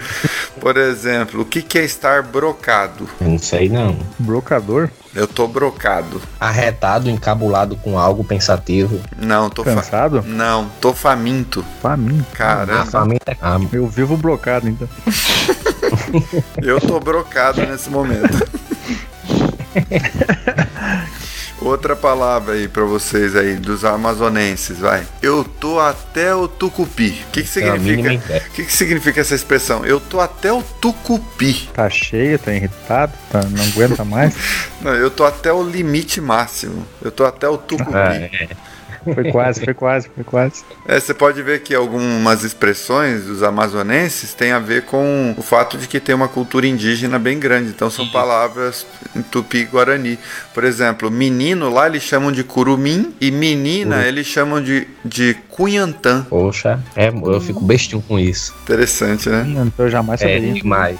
Por exemplo, o que, que é estar brocado? Não sei não. Brocador? Eu tô brocado. Arretado, encabulado com algo pensativo. Não, tô fa- Cansado? Não, tô faminto. Faminto. Caramba, Faminto é. Eu vivo brocado, então. eu tô brocado nesse momento. Outra palavra aí pra vocês aí, dos amazonenses, vai. Eu tô até o tucupi. O que que significa? O que que significa essa expressão? Eu tô até o tucupi. Tá cheio, tá irritado, tá, não aguenta mais. Não, eu tô até o limite máximo. Eu tô até o tucupi. Ah, é. Foi quase, foi quase, foi quase. É, você pode ver que algumas expressões dos amazonenses têm a ver com o fato de que tem uma cultura indígena bem grande. Então são palavras em tupi-guarani. Por exemplo, menino lá eles chamam de curumim e menina eles chamam de, de cunhantã. Poxa, é, eu fico bestinho com isso. Interessante, né? Então eu jamais É saberia. demais.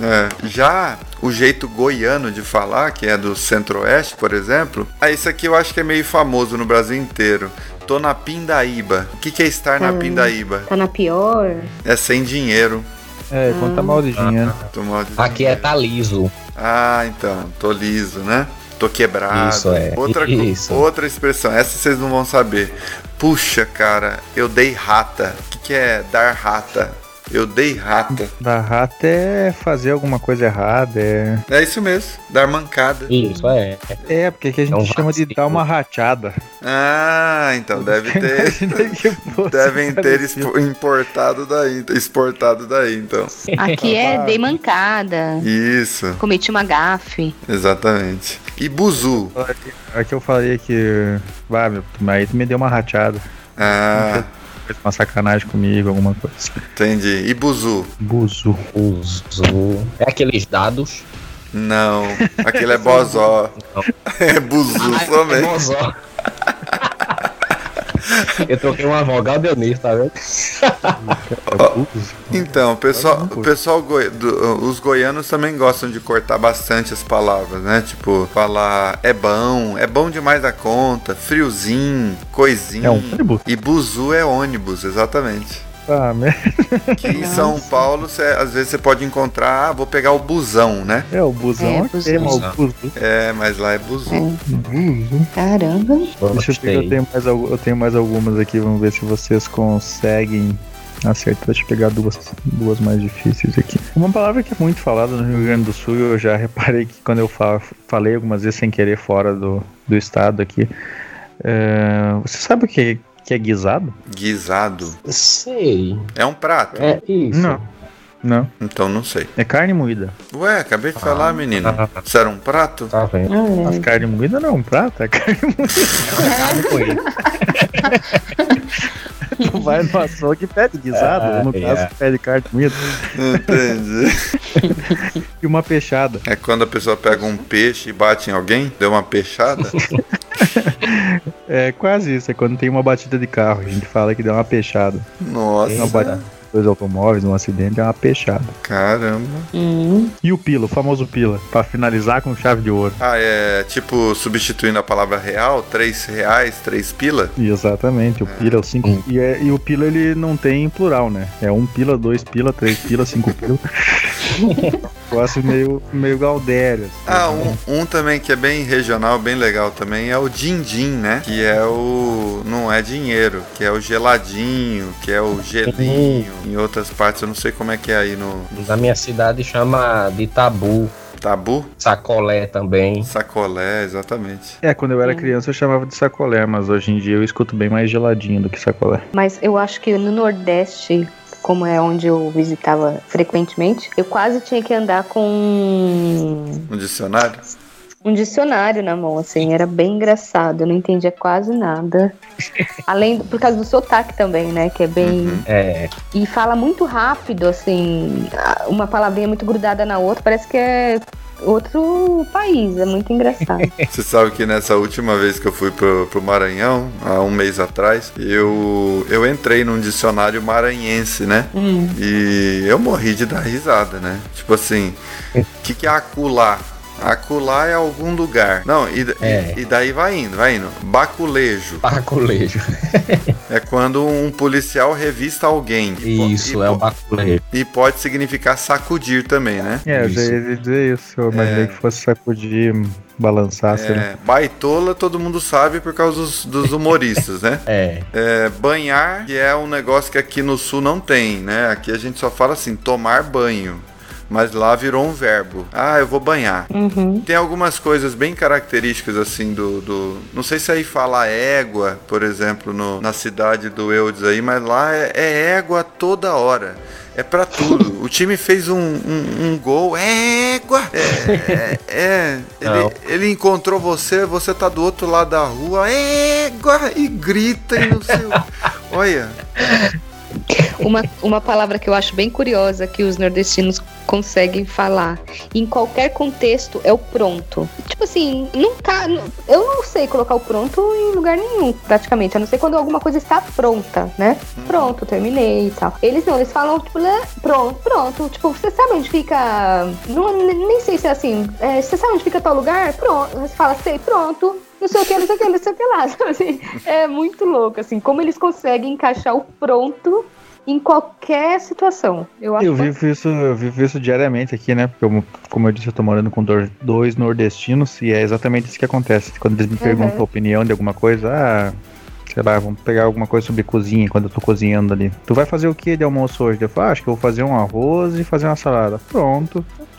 É, já o jeito goiano de falar, que é do centro-oeste, por exemplo, ah, isso aqui eu acho que é meio famoso no Brasil inteiro. Tô na pindaíba. O que, que é estar na Hum. pindaíba? Tá na pior? É sem dinheiro. É, conta mal de dinheiro. Tô mal de Aqui é dinheiro. tá liso. Ah, então, tô liso, né? Tô quebrado. Isso, é. Outra, Isso. outra expressão, essa vocês não vão saber. Puxa, cara, eu dei rata. O que, que é dar rata? Eu dei rata. Da rata é fazer alguma coisa errada. É, É isso mesmo, dar mancada. Isso, é. é porque aqui a gente É um chama de dar uma rateada. Ah, então deve ter. Devem ter expo- importado daí, exportado daí, então. Aqui é dei mancada. Isso, Cometi uma gafe. exatamente. E buzu. Aqui eu falei que. Vai, meu, aí tu me deu uma rateada. Ah, Fez uma sacanagem comigo, alguma coisa. entendi. E buzu? Buzu. Uso. É aqueles dados. Não, aquele é bozó. É buzu Ah, também. é bozó. Eu troquei uma vogal deu nisso, tá vendo? Então, o pessoal, o pessoal goi- do- os goianos também gostam de cortar bastante as palavras, né? Tipo, falar é bom, é bom demais da conta, friozinho, coisinho. É um ônibus? E buzu é ônibus, exatamente. Ah, merda. Que em São Paulo, cê- às vezes você pode encontrar, ah, vou pegar o busão, né? É, o busão É, busão. mas o buzu. É, mas lá é. É. Buzu. Caramba. Deixa eu ver eu tenho, mais, eu tenho mais algumas aqui, vamos ver se vocês conseguem acertar. Deixa eu pegar duas, duas mais difíceis aqui. Uma palavra que é muito falada no Rio Grande do Sul, eu já reparei que quando eu fa- falei algumas vezes sem querer fora do, do estado aqui. é, você sabe o que, que é guisado? Guisado. Sei. É um prato? É isso. Não. Não. Então não sei. É carne moída. Ué, acabei de falar, menino. ah. Isso era um prato? Tá vendo? Ah, Mas carne moída não é um prato, é carne Carne moída. moída. Vai no açougue e pede guisado. Ah, no é. caso, pede carne moída. Entendi. E uma peixada. É quando a pessoa pega um peixe e bate em alguém, deu uma peixada. É quase isso, é quando tem uma batida de carro. A gente fala que deu uma peixada. Nossa, Uma batida dois automóveis, um acidente, é uma peixada. caramba. hum. E o pila, o famoso pila, pra finalizar com chave de ouro. Ah, é tipo substituindo a palavra real, três reais, três pila? E exatamente, o pila é o cinco. Hum. E, é- e o pila ele não tem plural, né? É um pila, dois pila, três pila, cinco pila. Negócio meio, meio gaudério. assim, Ah, né? um, um também que é bem regional, bem legal também, é o din-din, né? Que é o. Não é dinheiro, que é o geladinho, que é o gelinho. Em outras partes, eu não sei como é que é aí no Na minha cidade chama de tabu. tabu. Sacolé também. Sacolé, exatamente. É, quando eu era criança eu chamava de sacolé, mas hoje em dia eu escuto bem mais geladinho do que sacolé. Mas eu acho que no Nordeste, como é onde eu visitava frequentemente, eu quase tinha que andar com No dicionário? um dicionário na mão, assim, era bem engraçado, eu não entendia quase nada. Além, do- por causa do sotaque também, né, que é bem... Uhum. É. E fala muito rápido, assim, uma palavrinha muito grudada na outra, parece que é outro país. É muito engraçado. Você sabe que nessa última vez que eu fui pro, pro Maranhão, há um mês atrás, eu, eu entrei num dicionário maranhense, né? Hum. E eu morri de dar risada, né? Tipo assim, o que, que é acular? Acular é algum lugar. Não, e, É. e, e daí vai indo, vai indo. Baculejo Baculejo. é quando um policial revista alguém. E Isso, é o baculejo. E pode significar sacudir também, né? É, eu já ia dizer isso. Eu imaginei que fosse sacudir, balançar, sei lá. É, baitola todo mundo sabe por causa dos, dos humoristas, né? É. É, banhar, que é um negócio que aqui no sul não tem, né? Aqui a gente só fala assim, tomar banho. Mas lá virou um verbo. Ah, eu vou banhar. Uhum. Tem algumas coisas bem características assim do. do- não sei se aí fala égua, por exemplo, no- na cidade do Eudes aí, mas lá é, é égua toda hora. É pra tudo. O time fez um, um, um gol. É égua! É. é, é. Ele, ele encontrou você, você tá do outro lado da rua. Égua! E grita e não sei o. Olha. Uma, uma palavra que eu acho bem curiosa que os nordestinos conseguem falar em qualquer contexto é o pronto. Tipo assim, não tá. Eu não sei colocar o pronto em lugar nenhum, praticamente. A não ser quando alguma coisa está pronta, né? Pronto, terminei e tal. Eles não, eles falam, tipo, né, pronto, pronto. Tipo, você sabe onde fica. Não, nem sei se é assim. é, você sabe onde fica tal lugar? Pronto. Você fala, sei, pronto não sei o que, não sei o que, não sei o que lá. assim? é muito louco, assim, como eles conseguem encaixar o pronto em qualquer situação. Eu acho Eu vivo isso, eu vivo isso diariamente aqui, né? Porque, eu, como eu disse, eu tô morando com dois nordestinos e é exatamente isso que acontece. Quando eles me perguntam a opinião de alguma coisa, ah, sei lá, vamos pegar alguma coisa sobre cozinha quando eu tô cozinhando ali. Tu vai fazer o que de almoço hoje? Eu falo, ah, acho que eu vou fazer um arroz e fazer uma salada. Pronto.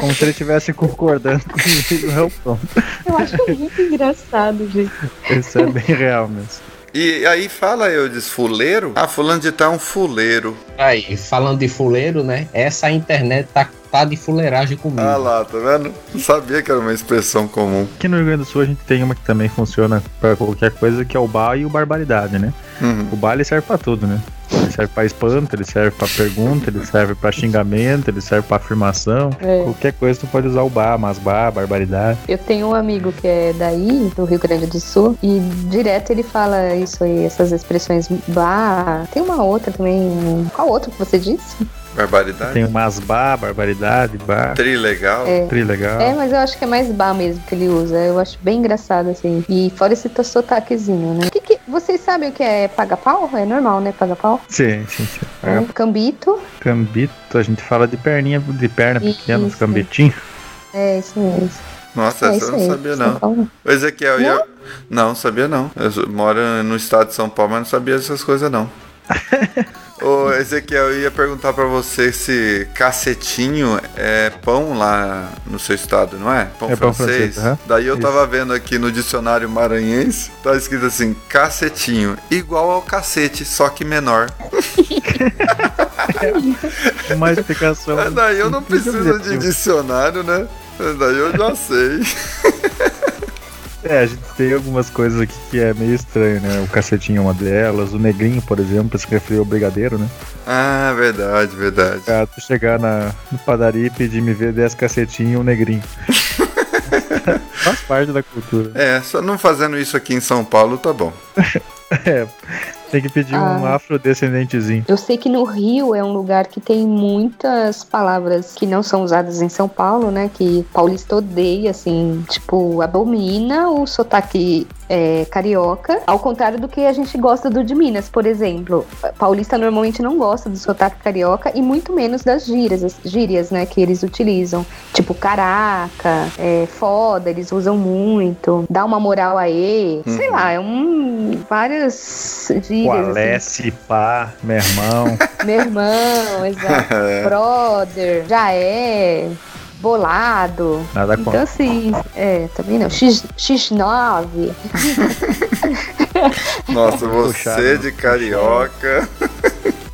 Como se ele estivesse concordando comigo, o pronto. Eu acho muito engraçado, gente. Isso é bem real mesmo. E aí fala eu diz fuleiro? Ah, fulano de tal é um fuleiro. Aí, falando de fuleiro, né? Essa internet tá, tá de fuleiragem comigo. Ah lá, tá vendo? Não sabia que era uma expressão comum. Aqui no Rio Grande do Sul a gente tem uma que também funciona pra qualquer coisa, que é o bar e o barbaridade, né? Uhum. O bar ele serve pra tudo, né? Ele serve pra espanto, ele serve pra pergunta, ele serve pra xingamento, ele serve pra afirmação. É. Qualquer coisa tu pode usar o bar, mas bar, barbaridade. Eu tenho um amigo que é daí, do Rio Grande do Sul, e direto ele fala isso aí, essas expressões. Bah, tem uma outra também. Qual outra que você disse? Barbaridade. Tem umas bar, barbaridade, bar, Trilegal. É. tri legal. É, mas eu acho que é mais bar mesmo que ele usa. Eu acho bem engraçado, assim. E fora esse sotaquezinho, né? Que que- vocês sabem o que é paga-pau? É normal, né? Paga-pau? Sim, sim, sim. É. Cambito. Cambito, a gente fala de perninha, de perna pequena, os Isso. cambitinhos. É isso mesmo. Nossa, é essa eu não aí. sabia não. Paulo. Ô, Ezequiel, e eu... Não, sabia não. Eu moro no estado de São Paulo, mas não sabia dessas coisas não. Ô, Ezequiel, eu ia perguntar pra você se cacetinho é pão lá no seu estado, não é? Pão É pão francês. francês, aham. Daí eu Isso. tava vendo aqui no dicionário maranhense, tá escrito assim, cacetinho, igual ao cacete, só que menor. Uma explicação. Mas daí eu não preciso de dicionário, né? Daí eu já sei. É, a gente tem algumas coisas aqui que é meio estranho, né? O cacetinho é uma delas, o negrinho, por exemplo, se referiu ao brigadeiro, né? Ah, verdade, verdade. Ah, tu chegar na no padaria e pedir me ver 10 cacetinhos e um negrinho. Faz parte da cultura. É, só não fazendo isso aqui em São Paulo, tá bom. É, tem que pedir um Ah. afrodescendentezinho. Eu sei que no Rio é um lugar que tem muitas palavras que não são usadas em São Paulo, né? Que paulista odeia, assim, tipo, abomina o sotaque é, carioca, ao contrário do que a gente gosta do de Minas, por exemplo. Paulista normalmente não gosta do sotaque carioca e muito menos das gírias, as gírias, né, que eles utilizam. Tipo, caraca, é, foda, eles usam muito, dá uma moral aí, sei lá, é um. várias gírias. assim. Coalesce, pá, meu irmão. Meu irmão, exato. Brother, já é. Bolado. Nada Então, contra. assim, é, também não. X, X9. Nossa, você Puxado. de carioca.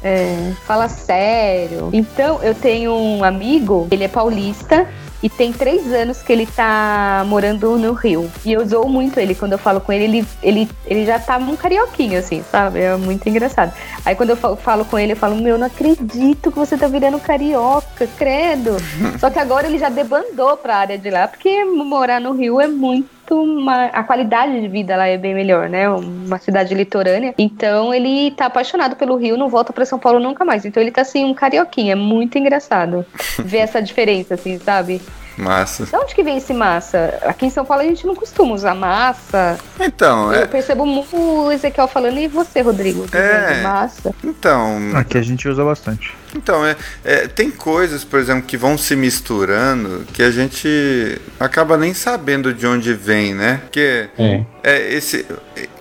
É, fala sério. Então, eu tenho um amigo, ele é paulista. E tem três anos que ele tá morando no Rio. E eu zoo muito ele. Quando eu falo com ele, ele, ele, ele já tá um carioquinho, assim, sabe? É muito engraçado. Aí quando eu falo com ele, eu falo, meu, não acredito que você tá virando carioca, credo. Só que agora ele já debandou pra área de lá, porque morar no Rio é muito uma, a qualidade de vida lá é bem melhor, né? Uma cidade litorânea. Então ele tá apaixonado pelo Rio, não volta para São Paulo nunca mais. Então ele tá assim um carioquinho, é muito engraçado ver essa diferença assim, sabe? Massa. De onde que vem esse massa? Aqui em São Paulo a gente não costuma usar massa. Então, Eu é. percebo muito o Ezequiel falando e você, Rodrigo, É. massa. Então, Aqui a gente usa bastante. Então, é, é, tem coisas, por exemplo, que vão se misturando que a gente acaba nem sabendo de onde vem, né? Porque É. é esse,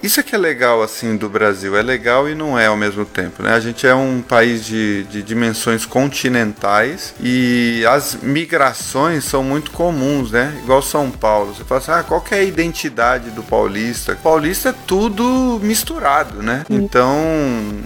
isso é que é legal, assim, do Brasil. É legal e não é ao mesmo tempo, né? A gente é um país de, de dimensões continentais e as migrações são muito comuns, né? Igual São Paulo. Você fala assim, ah, qual que é a identidade do paulista? Paulista é tudo misturado, né? Então,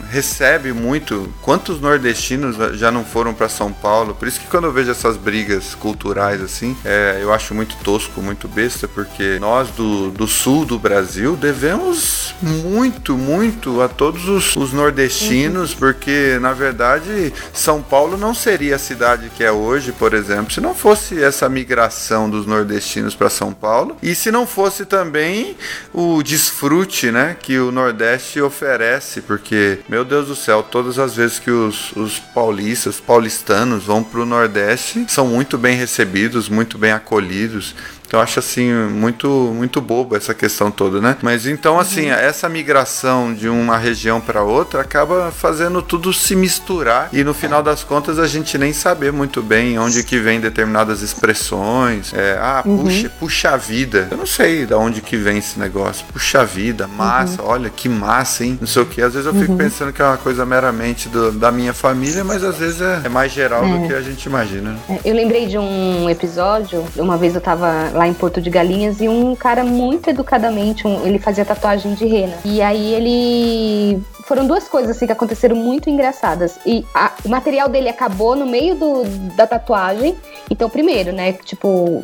recebe muito. Quantos nordestinos já não foram para São Paulo? Por isso que quando eu vejo essas brigas culturais assim, é, eu acho muito tosco, muito besta, porque nós do, do sul do Brasil devemos muito, muito a todos os, os nordestinos, porque na verdade São Paulo não seria a cidade que é hoje, por exemplo, se não fosse essa migração dos nordestinos para São Paulo e se não fosse também o desfrute, né, que o Nordeste oferece, porque meu Deus do céu, todas as vezes que os, os paulistas, paulistanos vão pro Nordeste, são muito bem recebidos, muito bem acolhidos. Eu acho assim muito muito bobo essa questão toda, né? Mas então assim, essa migração de uma região para outra acaba fazendo tudo se misturar e no final das contas a gente nem saber muito bem onde que vem determinadas expressões. É, ah, puxa, puxa vida. Eu não sei de onde que vem esse negócio. Puxa vida, massa, olha que massa, hein? Não sei o que. Às vezes eu fico pensando que é uma coisa meramente do- da minha família, mas às vezes é, é mais geral do que a gente imagina. né? É, Eu lembrei de um episódio, uma vez eu tava lá em Porto de Galinhas e um cara muito educadamente, um- ele fazia tatuagem de rena. E aí ele. Foram duas coisas assim que aconteceram muito engraçadas. E a- o material dele acabou no meio do, da tatuagem. Então, primeiro, né? Tipo,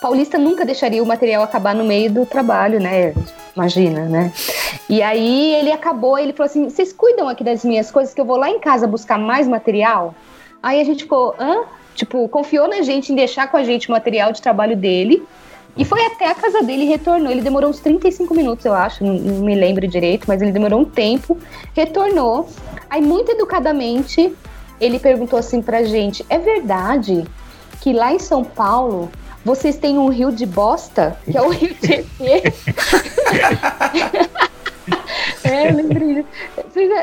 paulista nunca deixaria o material acabar no meio do trabalho, né? Imagina, né? E aí ele acabou, ele falou assim: vocês cuidam aqui das minhas coisas que eu vou lá em casa buscar mais material? Aí a gente ficou, hã? Tipo, confiou na gente em deixar com a gente o material de trabalho dele. E foi até a casa dele e retornou. Ele demorou uns 35 minutos, eu acho, não, não me lembro direito, mas ele demorou um tempo, retornou. Aí, muito educadamente, ele perguntou assim pra gente: é verdade que lá em São Paulo vocês têm um rio de bosta, que é o rio Tietê? É, lembrei. disso.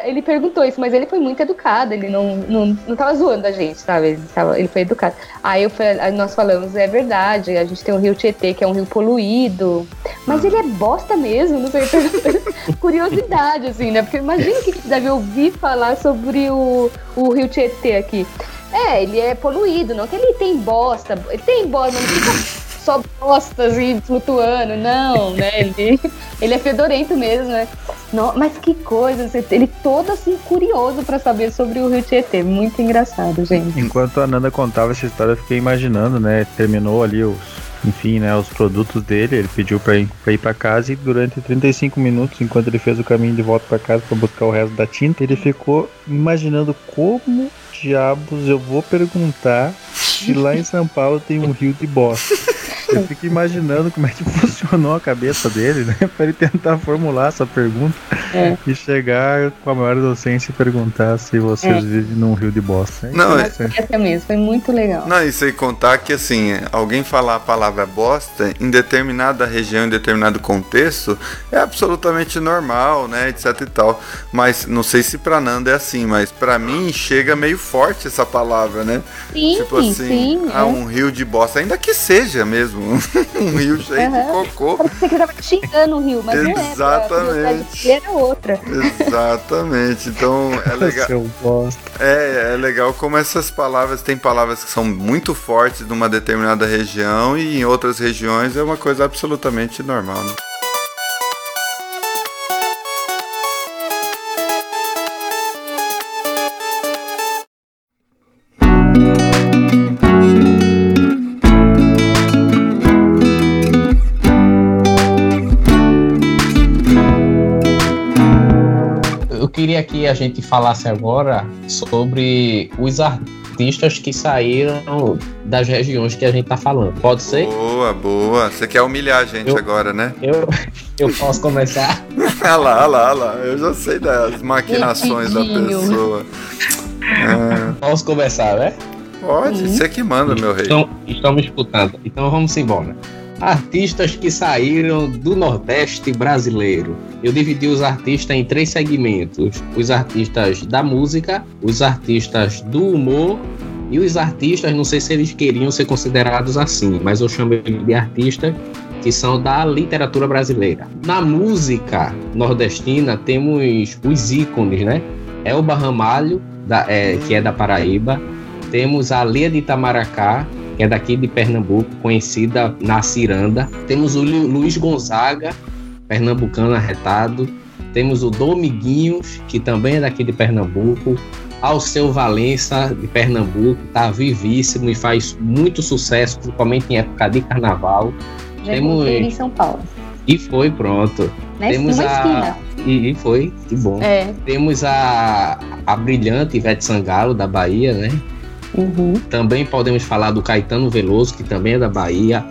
Ele perguntou isso, mas ele foi muito educado, ele não, não, não tava zoando a gente, sabe? Ele, tava, ele foi educado. Aí, eu nós falamos, é verdade, a gente tem o rio Tietê, que é um rio poluído, mas ele é bosta mesmo, não sei. Curiosidade, assim, né? Porque imagina o que deve ouvir falar sobre o, o rio Tietê aqui. É, ele é poluído, não que ele tem bosta, ele tem bosta, mas fica só bosta assim, flutuando, não, né? Ele, ele é fedorento mesmo, né? Não, mas que coisa, ele todo assim curioso pra saber sobre o Rio Tietê, muito engraçado, gente. Enquanto a Nanda contava essa história, eu fiquei imaginando, né? Terminou ali os, enfim, né, os produtos dele, ele pediu pra ir, pra casa e durante 35 minutos, enquanto ele fez o caminho de volta pra casa pra buscar o resto da tinta, ele ficou imaginando como diabos eu vou perguntar se lá em São Paulo tem um rio de bosta. Eu fico imaginando como é que funcionou a cabeça dele, né? Pra ele tentar formular essa pergunta É. e chegar com a maior docência e perguntar se vocês É. vivem num rio de bosta. É Não, é-. Essa mesmo, foi muito legal. Não, e sem contar que assim, alguém falar a palavra bosta em determinada região, em determinado contexto, é absolutamente normal, né, etc e tal. Mas não sei se pra Nanda é assim, mas pra mim chega meio forte essa palavra, né? Sim, tipo assim, sim. ah, é. um rio de bosta, ainda que seja mesmo, um rio cheio de Aham. cocô. Parecia que tava xingando o Rio, mas não é. A Exatamente. dele era outra. Exatamente. Então é legal. É, é legal como essas palavras tem palavras que são muito fortes numa determinada região e em outras regiões é uma coisa absolutamente normal. Né? Queria que a gente falasse agora sobre os artistas que saíram das regiões que a gente tá falando. Pode ser? Boa, boa. Você quer humilhar a gente Eu- agora, né? Eu, eu posso começar? Olha lá, olha lá, olha lá. Eu já sei das maquinações da pessoa. É, Posso começar, né? pode, você que manda, meu rei. Então, estão me escutando. Então vamos embora. Artistas que saíram do Nordeste brasileiro. Eu dividi os artistas em três segmentos: os artistas da música, os artistas do humor e os artistas, não sei se eles queriam ser considerados assim, mas eu chamo de artistas que são da literatura brasileira. Na música nordestina temos os ícones, né? Elba Ramalho, da- é, que é da Paraíba, temos a Lia de Itamaracá, que é daqui de Pernambuco, conhecida na Ciranda. Temos o Lu- Luiz Gonzaga, pernambucano arretado. Temos o Dominguinhos, que também é daqui de Pernambuco. Alceu Valença, de Pernambuco, tá vivíssimo e faz muito sucesso, principalmente em época de carnaval. Já Temos- encontrei ele em São Paulo. E foi pronto. Na Temos a- esquina. E, e foi, que bom. É. Temos a, a brilhante Ivete Sangalo, da Bahia, né? Uhum. Também podemos falar do Caetano Veloso, que também é da Bahia.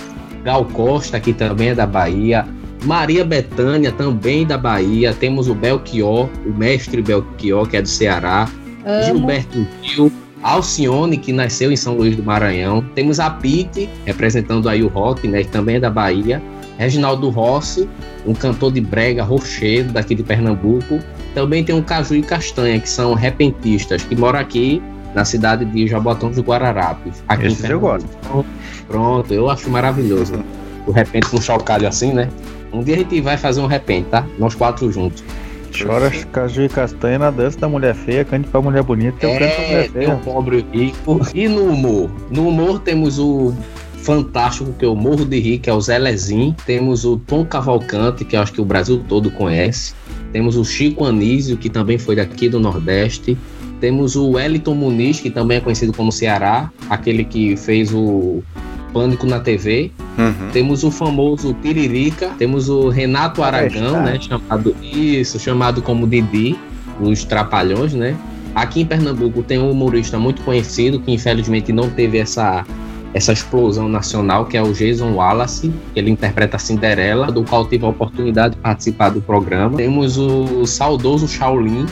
Gal Costa, que também é da Bahia. Maria Bethânia, também da Bahia. Temos o Belchior, o mestre Belchior, que é do Ceará. Amo. Gilberto Gil. Alcione, que nasceu em São Luís do Maranhão. Temos a Pete, representando aí o rock, né, que também é da Bahia. Reginaldo Rossi, um cantor de brega rochedo daqui de Pernambuco. Também tem o Caju e Castanha, que são repentistas, que moram aqui na cidade de Jabotão dos Guararapes. Aqui Esses eu. Então, Pronto, eu acho maravilhoso. O repente com chocalho assim, né? Um dia a gente vai fazer um repente, tá? Nós quatro juntos. Chora caju e castanha na dança da mulher feia, cante pra mulher bonita, eu canto pra É, mulher tem feia. o pobre e o rico. E no humor? No humor temos o fantástico, que eu morro de rir, que é o Zé Lezin. Temos o Tom Cavalcante, que eu acho que o Brasil todo conhece. Temos o Chico Anísio, que também foi daqui do Nordeste. Temos o Wellington Muniz, que também é conhecido como Ceará, aquele que fez o Pânico na TV. Uhum. Temos o famoso Tiririca, temos o Renato Aragão, né? Chamado isso, chamado como Didi, os Trapalhões, né? Aqui em Pernambuco tem um humorista muito conhecido que infelizmente não teve essa essa explosão nacional, que é o Jason Wallace, ele interpreta a Cinderela, do qual tive a oportunidade de participar do programa. Temos o saudoso Shaolin,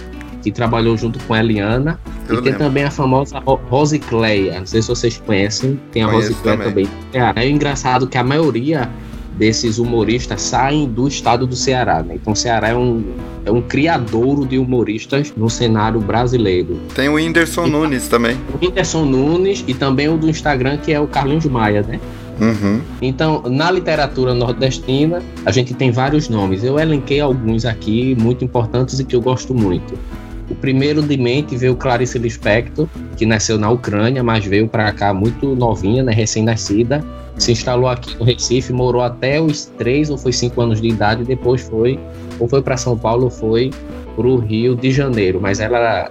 que trabalhou junto com a Eliana, Eu e tem lembro. também a famosa Ro- Rose Cleia. Não sei se vocês conhecem. Tem a Cleia também. também. É, é engraçado que a maioria desses humoristas saem do estado do Ceará. Né? Então o Ceará é um, é um criadouro de humoristas no cenário brasileiro. Tem o Whindersson Nunes também. O Whindersson Nunes e também o do Instagram, que é o Carlinhos Maia, né? Uhum. Então, na literatura nordestina, a gente tem vários nomes. Eu elenquei alguns aqui, muito importantes e que eu gosto muito. Primeiro de mente veio Clarice Lispector, que nasceu na Ucrânia, mas veio para cá muito novinha, né, recém-nascida. Se instalou aqui no Recife, morou até os 3 ou foi 5 anos de idade, e depois foi, ou foi para São Paulo ou foi para o Rio de Janeiro. Mas ela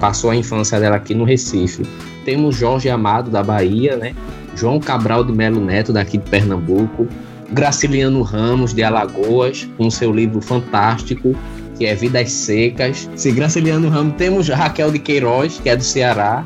passou a infância dela aqui no Recife. Temos Jorge Amado, da Bahia, né? João Cabral de Melo Neto, daqui de Pernambuco, Graciliano Ramos, de Alagoas, com seu livro fantástico, que é Vidas Secas. Se Graciliano Ramos, temos Raquel de Queiroz, que é do Ceará,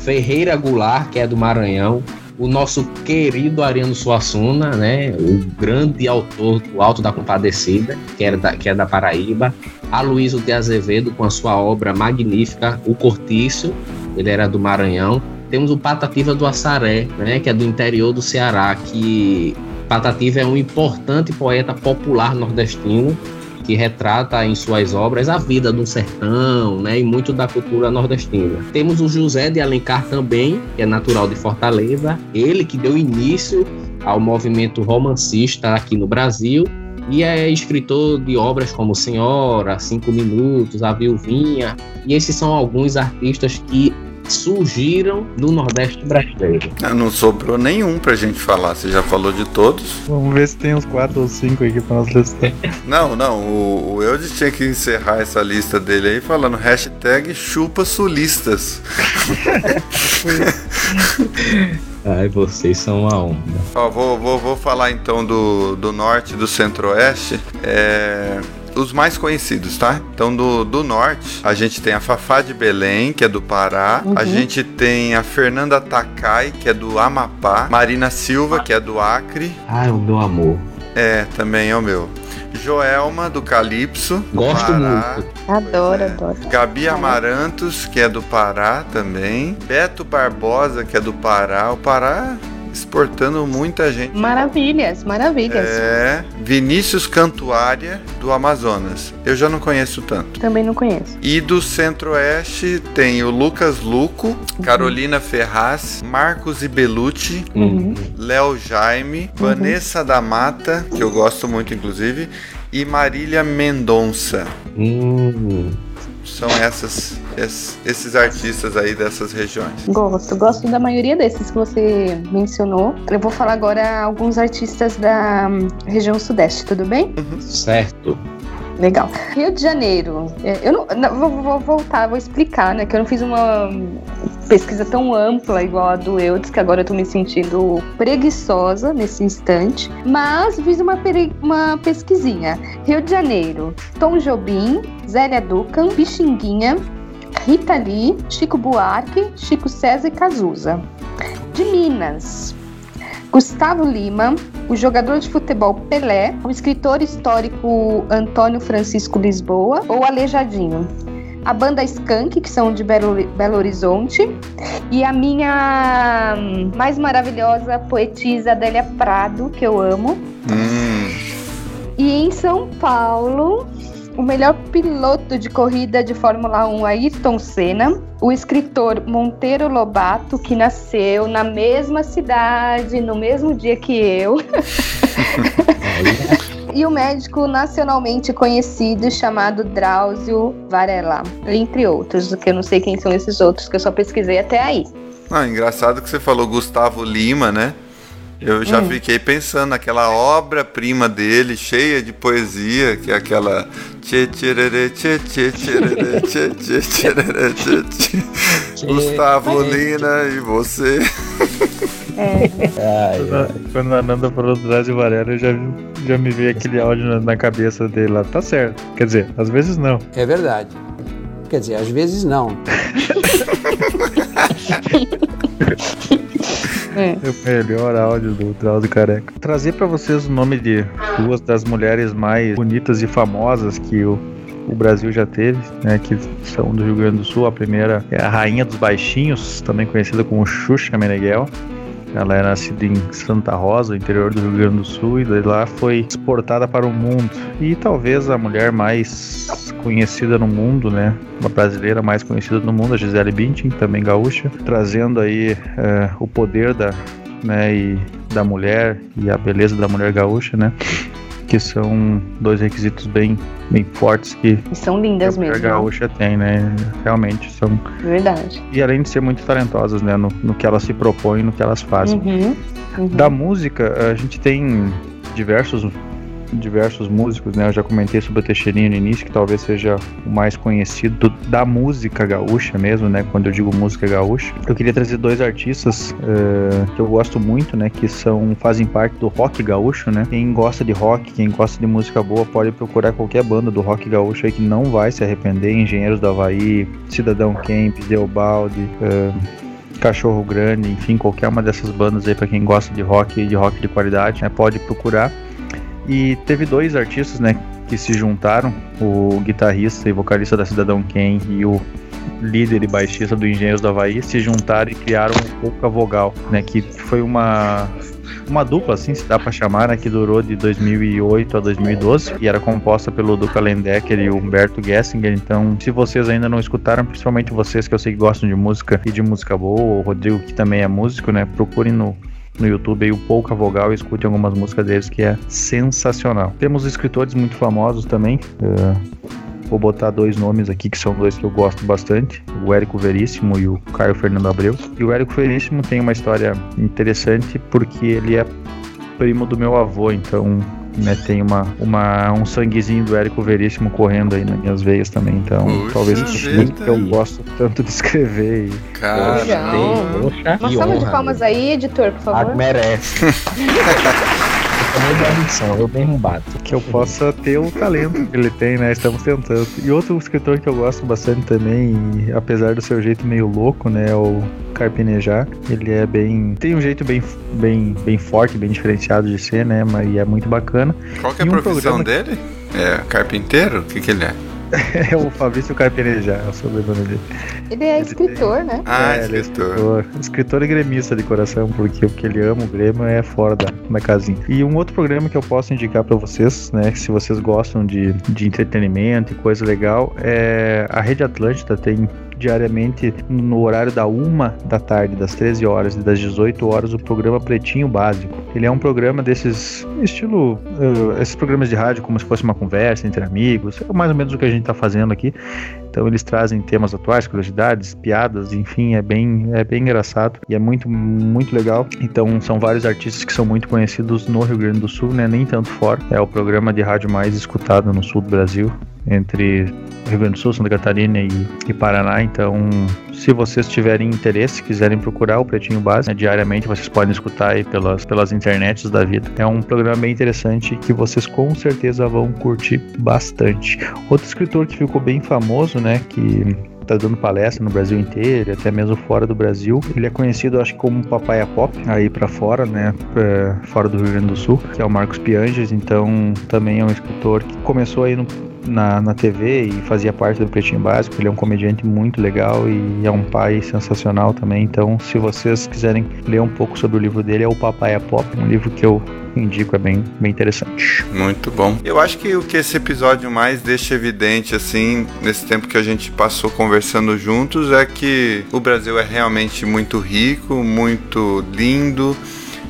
Ferreira Goulart, que é do Maranhão, o nosso querido Ariano Suassuna, né, o grande autor do Alto da Compadecida, que, era da, que é da Paraíba, Aloysio de Azevedo, com a sua obra magnífica, O Cortiço, ele era do Maranhão, temos o Patativa do Assaré, né, que é do interior do Ceará, que Patativa é um importante poeta popular nordestino que retrata em suas obras a vida do sertão, né, e muito da cultura nordestina. Temos o José de Alencar também, que é natural de Fortaleza, ele que deu início ao movimento romancista aqui no Brasil e é escritor de obras como Senhora, Cinco Minutos, A Viuvinha, e esses são alguns artistas que surgiram no Nordeste brasileiro. Ah, Não sobrou nenhum pra gente falar. Você já falou de todos? Vamos ver se tem uns 4 ou 5 aqui pra nós listar. Não, não. O, o Eudes tinha que encerrar essa lista dele aí falando hashtag chupa sulistas. Ai, vocês são uma onda. Ó, vou, vou, vou falar então do, do norte e do centro-oeste. É, os mais conhecidos, tá? Então, do, do norte, a gente tem a Fafá de Belém, que é do Pará. A gente tem a Fernanda Takai, que é do Amapá. Marina Silva, que é do Acre. Ai, o meu amor. É, também é o meu. Joelma, do Calypso. Gosto Pará. muito. Adoro, é. adoro. Gabi Amarantos, que é do Pará também. Beto Barbosa, que é do Pará. O Pará exportando muita gente. Maravilhas, maravilhas. É, Vinícius Cantuária, do Amazonas. Eu já não conheço tanto. Também não conheço. E do Centro-Oeste tem o Lucas Luco, Carolina Ferraz, Marcos Ibelucci, Uhum. Léo Jaime, Vanessa da Mata, que eu gosto muito inclusive, e Marília Mendonça. Hum. São essas, es- esses artistas aí dessas regiões. Gosto, gosto da maioria desses que você mencionou. Eu vou falar agora alguns artistas da hum, região sudeste, tudo bem? Certo. Legal. Rio de Janeiro. É, Eu não, não, vou, vou voltar, vou explicar, né? Que eu não fiz uma pesquisa tão ampla igual a do Eudes, que agora eu tô me sentindo preguiçosa nesse instante. Mas fiz uma, uma pesquisinha. Rio de Janeiro, Tom Jobim, Zélia Ducan, Pixinguinha, Rita Lee, Chico Buarque, Chico César e Cazuza. De Minas, Gustavo Lima, o jogador de futebol Pelé, o escritor histórico Antônio Francisco Lisboa ou Aleijadinho. A banda Skank, que são de Belo, Belo Horizonte, e a minha hum, mais maravilhosa poetisa Adélia Prado, que eu amo. Hum, E em São Paulo, o melhor piloto de corrida de Fórmula 1, Ayrton Senna, o escritor Monteiro Lobato, que nasceu na mesma cidade, no mesmo dia que eu, e o médico nacionalmente conhecido chamado Drauzio Varela, entre outros, que eu não sei quem são esses outros, que eu só pesquisei até aí. ah, engraçado que você falou Gustavo Lima, né? Eu já Hum. fiquei pensando naquela obra-prima dele, cheia de poesia, que é aquela. Gustavo Lina e você. Ai, ai. Quando a Nanda falou do Drauzio Varela, eu já, já me veio aquele áudio na, na cabeça dele lá. Tá certo. Quer dizer, às vezes não. É verdade. Quer dizer, às vezes não. É. O melhor áudio do Drauzio Careca. Trazer pra vocês o nome de duas das mulheres mais bonitas e famosas que o, o Brasil já teve, né? Que são do Rio Grande do Sul. A primeira é a Rainha dos Baixinhos, também conhecida como Xuxa Meneghel. Ela é nascida em Santa Rosa, interior do Rio Grande do Sul, e daí lá foi exportada para o mundo. E talvez a mulher mais conhecida no mundo, né? Uma brasileira mais conhecida no mundo, a Gisele Bündchen, também gaúcha, trazendo aí eh, o poder da, né, e da mulher e a beleza da mulher gaúcha, né? Que são dois requisitos bem, bem fortes que E são a lindas mesmo, gaúcha tem, né? Realmente são. verdade. E além de ser muito talentosas, né? No, no que elas se propõem, no que elas fazem. Uhum, uhum. Da música, a gente tem diversos diversos músicos, né? Eu já comentei sobre o Teixeirinho no início, que talvez seja o mais conhecido da música gaúcha mesmo, né? Quando eu digo música gaúcha. Eu queria trazer dois artistas eh, que eu gosto muito, né? Que são fazem parte do rock gaúcho, né? Quem gosta de rock, quem gosta de música boa, pode procurar qualquer banda do rock gaúcho aí que não vai se arrepender. Engenheiros do Havaí, Cidadão Camp, Deobaldi, eh, Cachorro Grande, enfim, qualquer uma dessas bandas aí para quem gosta de rock e de rock de qualidade, né, pode procurar. E teve dois artistas, né, que se juntaram, o guitarrista e vocalista da Cidadão Ken e o líder e baixista do Engenheiros do Havaí se juntaram e criaram o Pouca Vogal, né, que foi uma uma dupla, assim, se dá pra chamar, né, que durou de 2008 a 2012 e era composta pelo Duca Lendecker e o Humberto Gessinger. Então, se vocês ainda não escutaram, principalmente vocês que eu sei que gostam de música e de música boa, o Rodrigo que também é músico, né, procurem no no YouTube aí o Pouca Vogal e escute algumas músicas deles que é sensacional. Temos escritores muito famosos também. eh, vou botar dois nomes aqui que são dois que eu gosto bastante: o Érico Veríssimo e o Caio Fernando Abreu. E o Érico Veríssimo tem uma história interessante porque ele é primo do meu avô, então né, tem uma, uma, um sanguezinho do Érico Veríssimo correndo aí nas minhas veias também. Então, Puxa talvez isso que eu gosto tanto de escrever. E, Cara. Poxa, Uma salva de palmas aí, editor, por Ah, favor. merece. da ambição, eu mesmo bato. Que eu possa ter o talento que ele tem, né? Estamos tentando. E outro escritor que eu gosto bastante também, e apesar do seu jeito meio louco, né? É o Carpinejar. Ele é bem. tem um jeito bem, bem, bem forte, bem diferenciado de ser, né? Mas é muito bacana. Qual que é E a um profissão programa- dele? É carpinteiro? O que, que ele é? É o Fabrício Carpinejar, é o sobrenome dele. Ele é escritor, né? Ah, É, ele é escritor. escritor. Escritor e gremista de coração, porque o que ele ama, o Grêmio, é fora da, da casinha. E um outro programa que eu posso indicar pra vocês, né, se vocês gostam de, de entretenimento e coisa legal, é a Rede Atlântida tem diariamente no horário da uma da tarde, das 13 horas e das 18 horas, o programa Pretinho Básico. Ele é um programa desses estilo, eh, esses programas de rádio como se fosse uma conversa entre amigos, é mais ou menos o que a gente tá fazendo aqui. Então eles trazem temas atuais, curiosidades, piadas, enfim, é bem, é bem engraçado e é muito, muito legal. Então são vários artistas que são muito conhecidos no Rio Grande do Sul, né? Nem tanto fora. É o programa de rádio mais escutado no sul do Brasil, entre Rio Grande do Sul, Santa Catarina e, e Paraná. Então, se vocês tiverem interesse, quiserem procurar o Pretinho Básico, né, diariamente vocês podem escutar aí pelas, pelas internets da vida. É um programa bem interessante que vocês com certeza vão curtir bastante. Outro escritor que ficou bem famoso, né, que tá dando palestra no Brasil inteiro, até mesmo fora do Brasil. Ele é conhecido, acho que como Papaya Pop, aí pra fora, né, pra- fora do Rio Grande do Sul, que é o Marcos Pianges, então também é um escritor que começou aí no na, na TV e fazia parte do Pretinho Básico. Ele é um comediante muito legal e é um pai sensacional também. Então, se vocês quiserem ler um pouco sobre o livro dele, é o Papaya Pop, um livro que eu indico, é bem, bem interessante. Muito bom. Eu acho que o que esse episódio mais deixa evidente, assim, nesse tempo que a gente passou conversando juntos, é que o Brasil é realmente muito rico, muito lindo,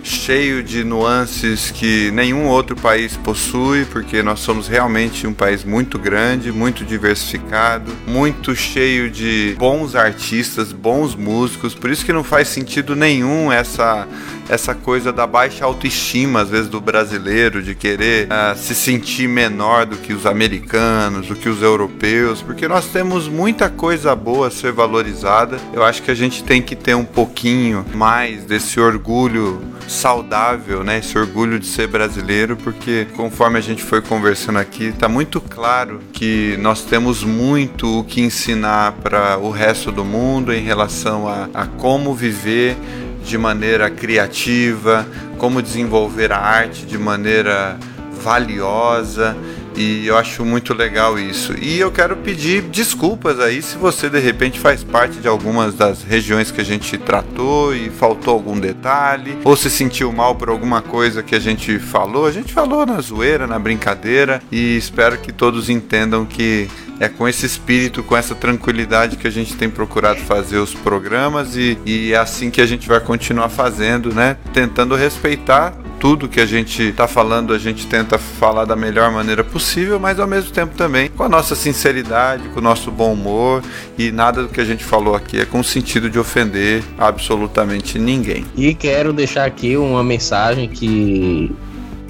cheio de nuances que nenhum outro país possui, porque nós somos realmente um país muito grande, muito diversificado, muito cheio de bons artistas, bons músicos. Por isso que não faz sentido nenhum essa essa coisa da baixa autoestima às vezes do brasileiro de querer ah, se sentir menor do que os americanos, do que os europeus, porque nós temos muita coisa boa a ser valorizada. Eu acho que a gente tem que ter um pouquinho mais desse orgulho saudável, né? Esse orgulho de ser brasileiro, porque conforme a gente foi conversando aqui, está muito claro que nós temos muito o que ensinar para o resto do mundo em relação a, a como viver de maneira criativa, como desenvolver a arte de maneira valiosa. E eu acho muito legal isso. E eu quero pedir desculpas aí se você de repente faz parte de algumas das regiões que a gente tratou e faltou algum detalhe, ou se sentiu mal por alguma coisa que a gente falou. A gente falou na zoeira, na brincadeira, e espero que todos entendam que é com esse espírito, com essa tranquilidade que a gente tem procurado fazer os programas e, e é assim que a gente vai continuar fazendo, né? Tentando respeitar tudo que a gente está falando, a gente tenta falar da melhor maneira possível, mas ao mesmo tempo também com a nossa sinceridade, com o nosso bom humor e nada do que a gente falou aqui é com o sentido de ofender absolutamente ninguém. E quero deixar aqui uma mensagem que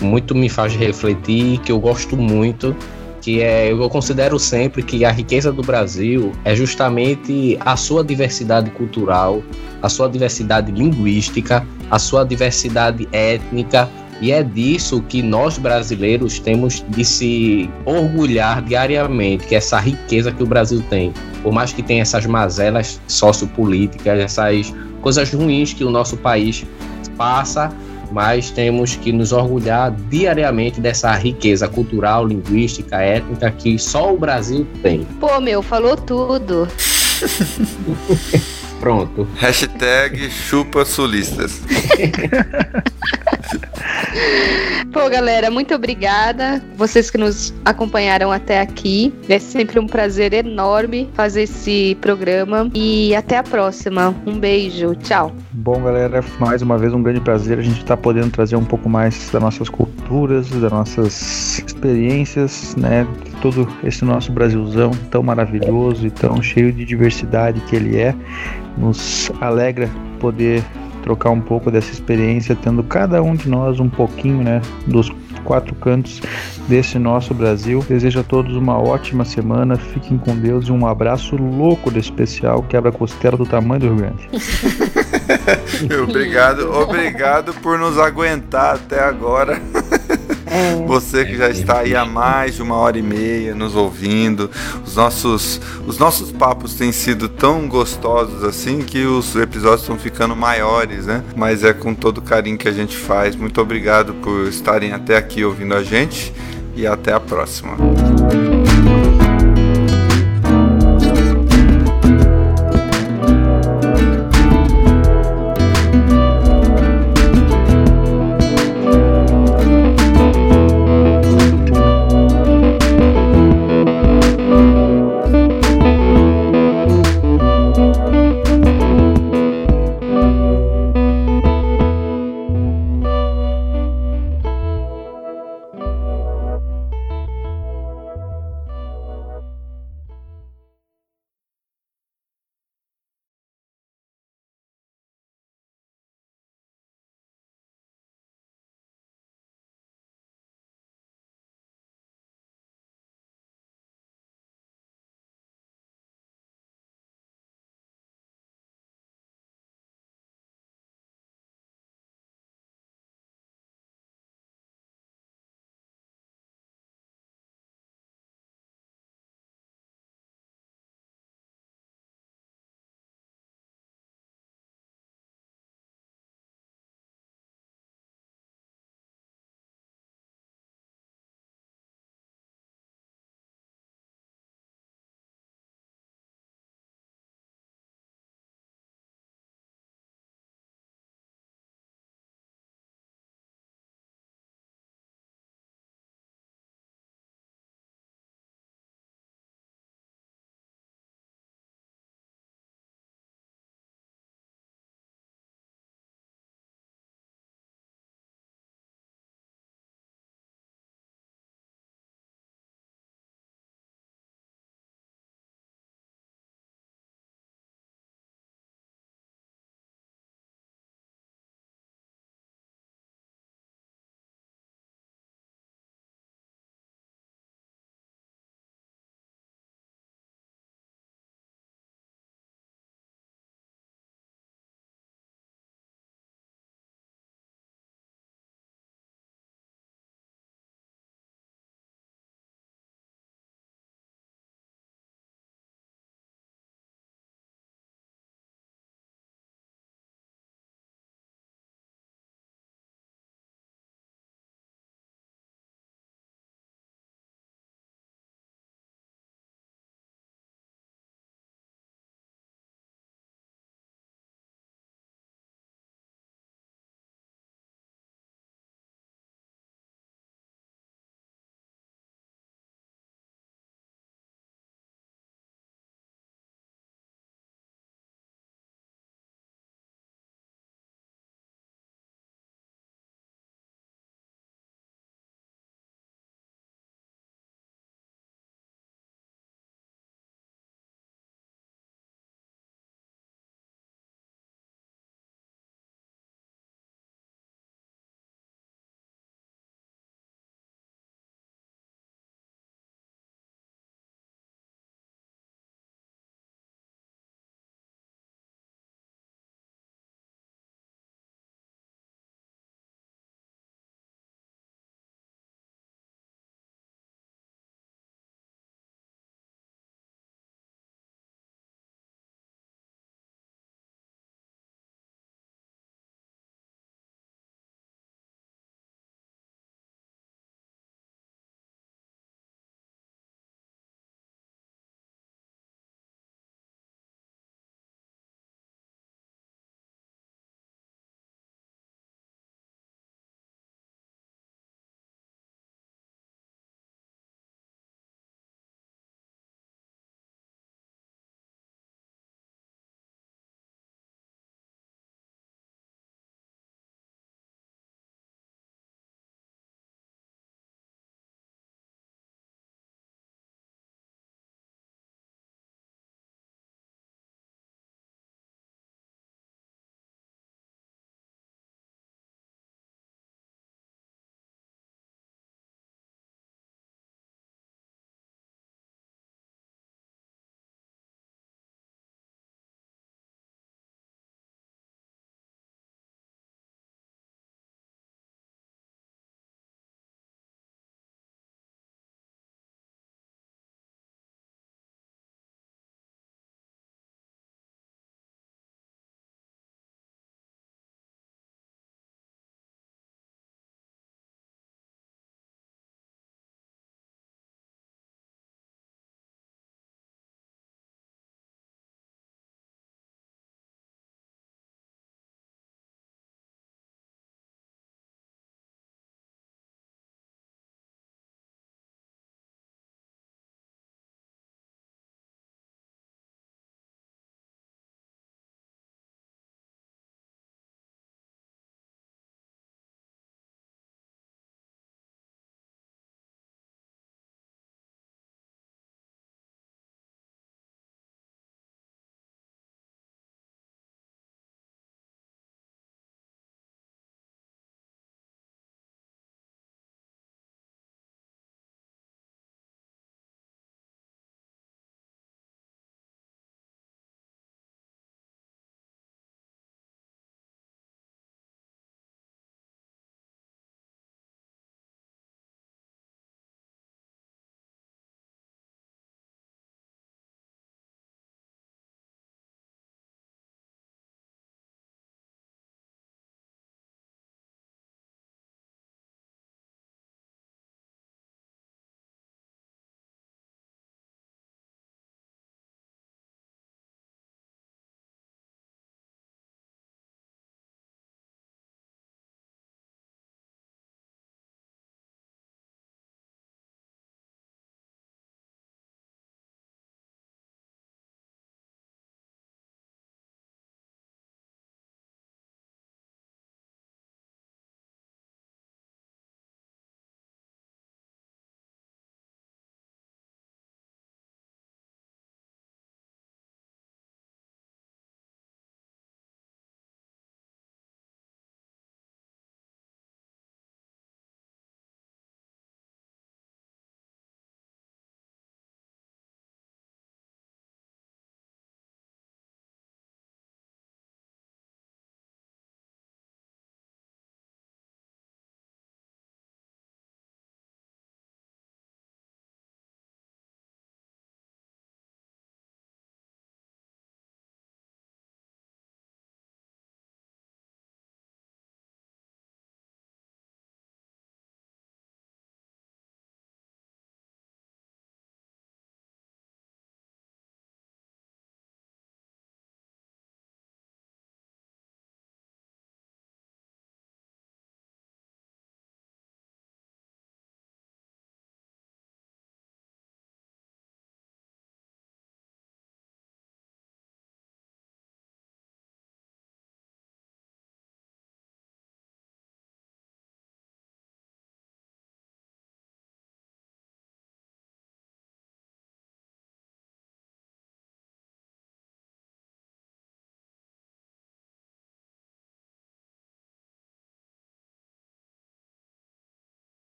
muito me faz refletir, que eu gosto muito, que é eu considero sempre que a riqueza do Brasil é justamente a sua diversidade cultural, a sua diversidade linguística, a sua diversidade étnica e é disso que nós brasileiros temos de se orgulhar diariamente, que é essa riqueza que o Brasil tem. Por mais que tenha essas mazelas sociopolíticas, essas coisas ruins que o nosso país passa, mas temos que nos orgulhar diariamente dessa riqueza cultural, linguística, étnica que só o Brasil tem. Pô, meu, falou tudo. Pronto. Hashtag chupa sulistas. Pô, galera, muito obrigada. Vocês que nos acompanharam até aqui. É sempre um prazer enorme fazer esse programa. E até a próxima. Um beijo. Tchau. Bom, galera, mais uma vez um grande prazer a gente estar podendo trazer um pouco mais das nossas culturas, das nossas experiências, né? De todo esse nosso Brasilzão tão maravilhoso e tão cheio de diversidade que ele é. Nos alegra poder trocar um pouco dessa experiência, tendo cada um de nós um pouquinho, né, dos quatro cantos desse nosso Brasil. Desejo a todos uma ótima semana, fiquem com Deus e um abraço louco desse especial quebra-costela do tamanho do Rio Grande. obrigado, obrigado por nos aguentar até agora. É. Você que já está aí há mais de uma hora e meia nos ouvindo. Os nossos, os nossos papos têm sido tão gostosos assim que os episódios estão ficando maiores, né? Mas é com todo o carinho que a gente faz. Muito obrigado por estarem até aqui ouvindo a gente e até a próxima.